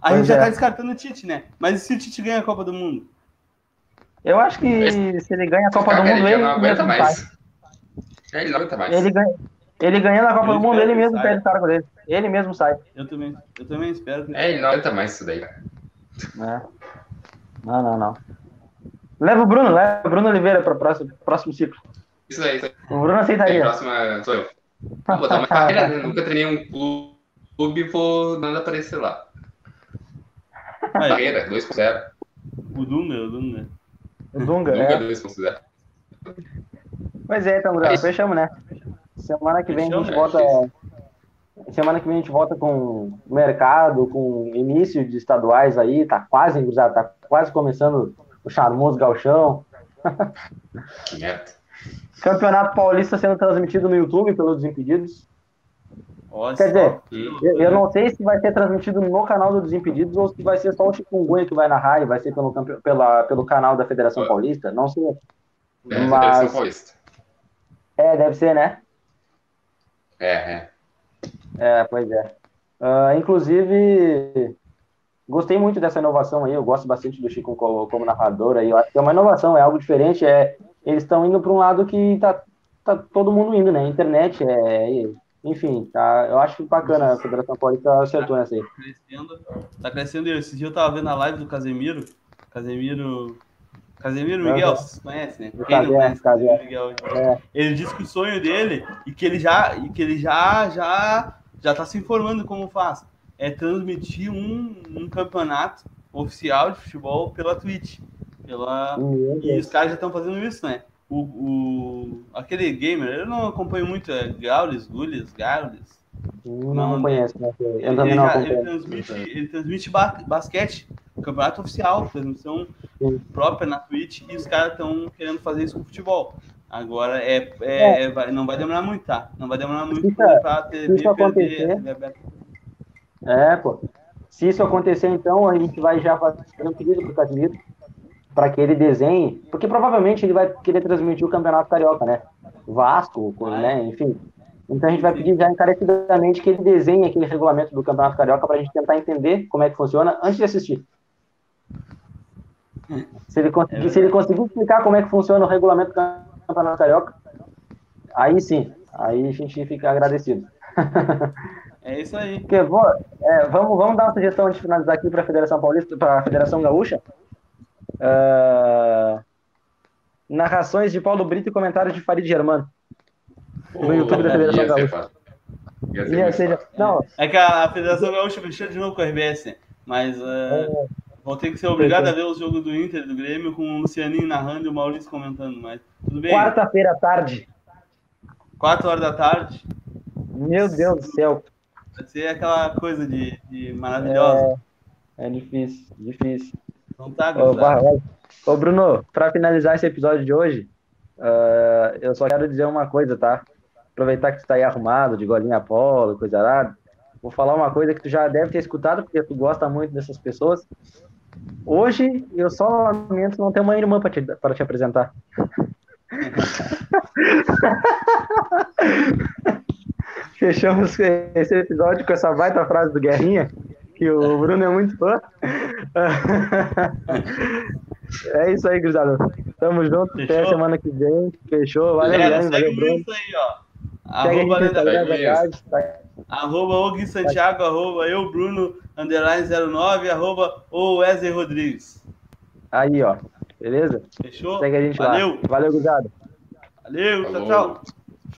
A pois gente já é. tá descartando o Tite, né? Mas e se o Tite ganha a Copa do Mundo? Eu acho que se ele ganha a Copa do Mundo, ele, ele não aguenta mais. Ele não aguenta mais. Ele ganha, ele ganhando a Copa eu do Mundo, ele mesmo perde o cargo dele. Ele mesmo sai. Eu também, eu também espero que. É, ele não aguenta mais isso daí. É. Não, não, não. Leva o Bruno, leva o Bruno Oliveira para o próximo, próximo ciclo. Isso aí, isso aí. O Bruno aceitaria. A próxima sou eu. Vou botar uma carreira, né? Nunca treinei um clube e vou nada aparecer lá. Carreira, 2.0. O Dunga, o Dunga. O Dunga, Dunga é. 2.0. Pois é, então, Bruno, fechamos, né? Semana que vem a gente volta. Semana que vem a gente volta com mercado, com início de estaduais aí, tá quase, tá quase começando o charmoso galchão. Que merda. Campeonato Paulista sendo transmitido no YouTube pelos Desimpedidos. Nossa, Quer dizer, eu, eu, não sei se vai ser transmitido no canal do Desimpedidos ou se vai ser só o Chikungunya que vai narrar e vai ser pelo, pela, pelo canal da Federação Paulista. Não sei. É, Mas... Federação Paulista. É, deve ser, né? É, é. É, pois é. Uh, inclusive, gostei muito dessa inovação aí. Eu gosto bastante do Chico como, como narrador aí. Eu acho que é uma inovação, é algo diferente. É, eles estão indo para um lado que tá, tá todo mundo indo, né? Internet, é, enfim, tá, eu acho bacana a Federação Paulista acertou nessa aí. Tá crescendo, tá crescendo. Esse dia eu tava vendo a live do Casemiro. Casemiro Casemiro Miguel, vocês conhecem, né? Quem não conhece Casemiro Miguel? É. Ele disse que o sonho dele e que ele já e que ele já já já tá se informando como faz é transmitir um, um campeonato oficial de futebol pela Twitch. Pela... E os caras já estão fazendo isso, né? O, o, aquele gamer, eu não acompanho muito, é Gaules, Gules, Gaules. Não, não conheço, né? Eu ele, também não acompanho. Ele transmite, ele transmite basquete, campeonato oficial, transmissão Sim. própria na Twitch, e os caras estão querendo fazer isso com futebol. Agora é, é, é. é, não vai demorar muito, tá? Não vai demorar muito para ter TV acontecer. É, pô. Se isso acontecer, então, a gente vai já fazer um pedido pro Casimiro para que ele desenhe, porque provavelmente ele vai querer transmitir o Campeonato Carioca, né? Vasco, né? Enfim. Então a gente vai pedir já encarecidamente que ele desenhe aquele regulamento do Campeonato Carioca para a gente tentar entender como é que funciona antes de assistir. Se ele, conseguir, se ele conseguir explicar como é que funciona o regulamento do Campeonato Carioca, aí sim, aí a gente fica agradecido. É isso aí. Porque, vou, é, vamos, vamos dar uma sugestão antes de finalizar aqui para a Federação Paulista, para a Federação Gaúcha. Uh, narrações de Paulo Brito e comentários de Farid Germano. No YouTube da Federação Gaúcha. Ia seja, não. É que a Federação Gaúcha mexeu de novo com a RBS, mas uh, é, vou ter que ser obrigado a ver o jogo do Inter do Grêmio com o Lucianinho narrando e o Maurício comentando, mas tudo bem. Quarta-feira à tarde. Quatro horas da tarde. Meu Deus do céu. Vai ser aquela coisa de, de maravilhosa. É, é difícil, difícil. Não tá, Ô, Ô Bruno, para finalizar esse episódio de hoje, uh, eu só quero dizer uma coisa, tá? Aproveitar que tu tá aí arrumado, de golinha Apolo, coisa arada. Vou falar uma coisa que tu já deve ter escutado, porque tu gosta muito dessas pessoas. Hoje, eu só lamento não ter uma irmã para te, pra te apresentar. Fechamos esse episódio com essa baita frase do Guerrinha, que o Bruno é muito fã. É isso aí, Cruzado. Tamo junto. Fechou? Até semana que vem. Fechou. Valeu, Galera, valeu, Bruno. Isso aí, ó. Arroba, tá? arroba o Gui Santiago, arroba eu, Bruno, underline 09, arroba o Wesley Rodrigues. Aí, ó. Beleza? Fechou? Segue a gente Valeu. lá. Valeu, Guzado. Valeu, tchau, tchau.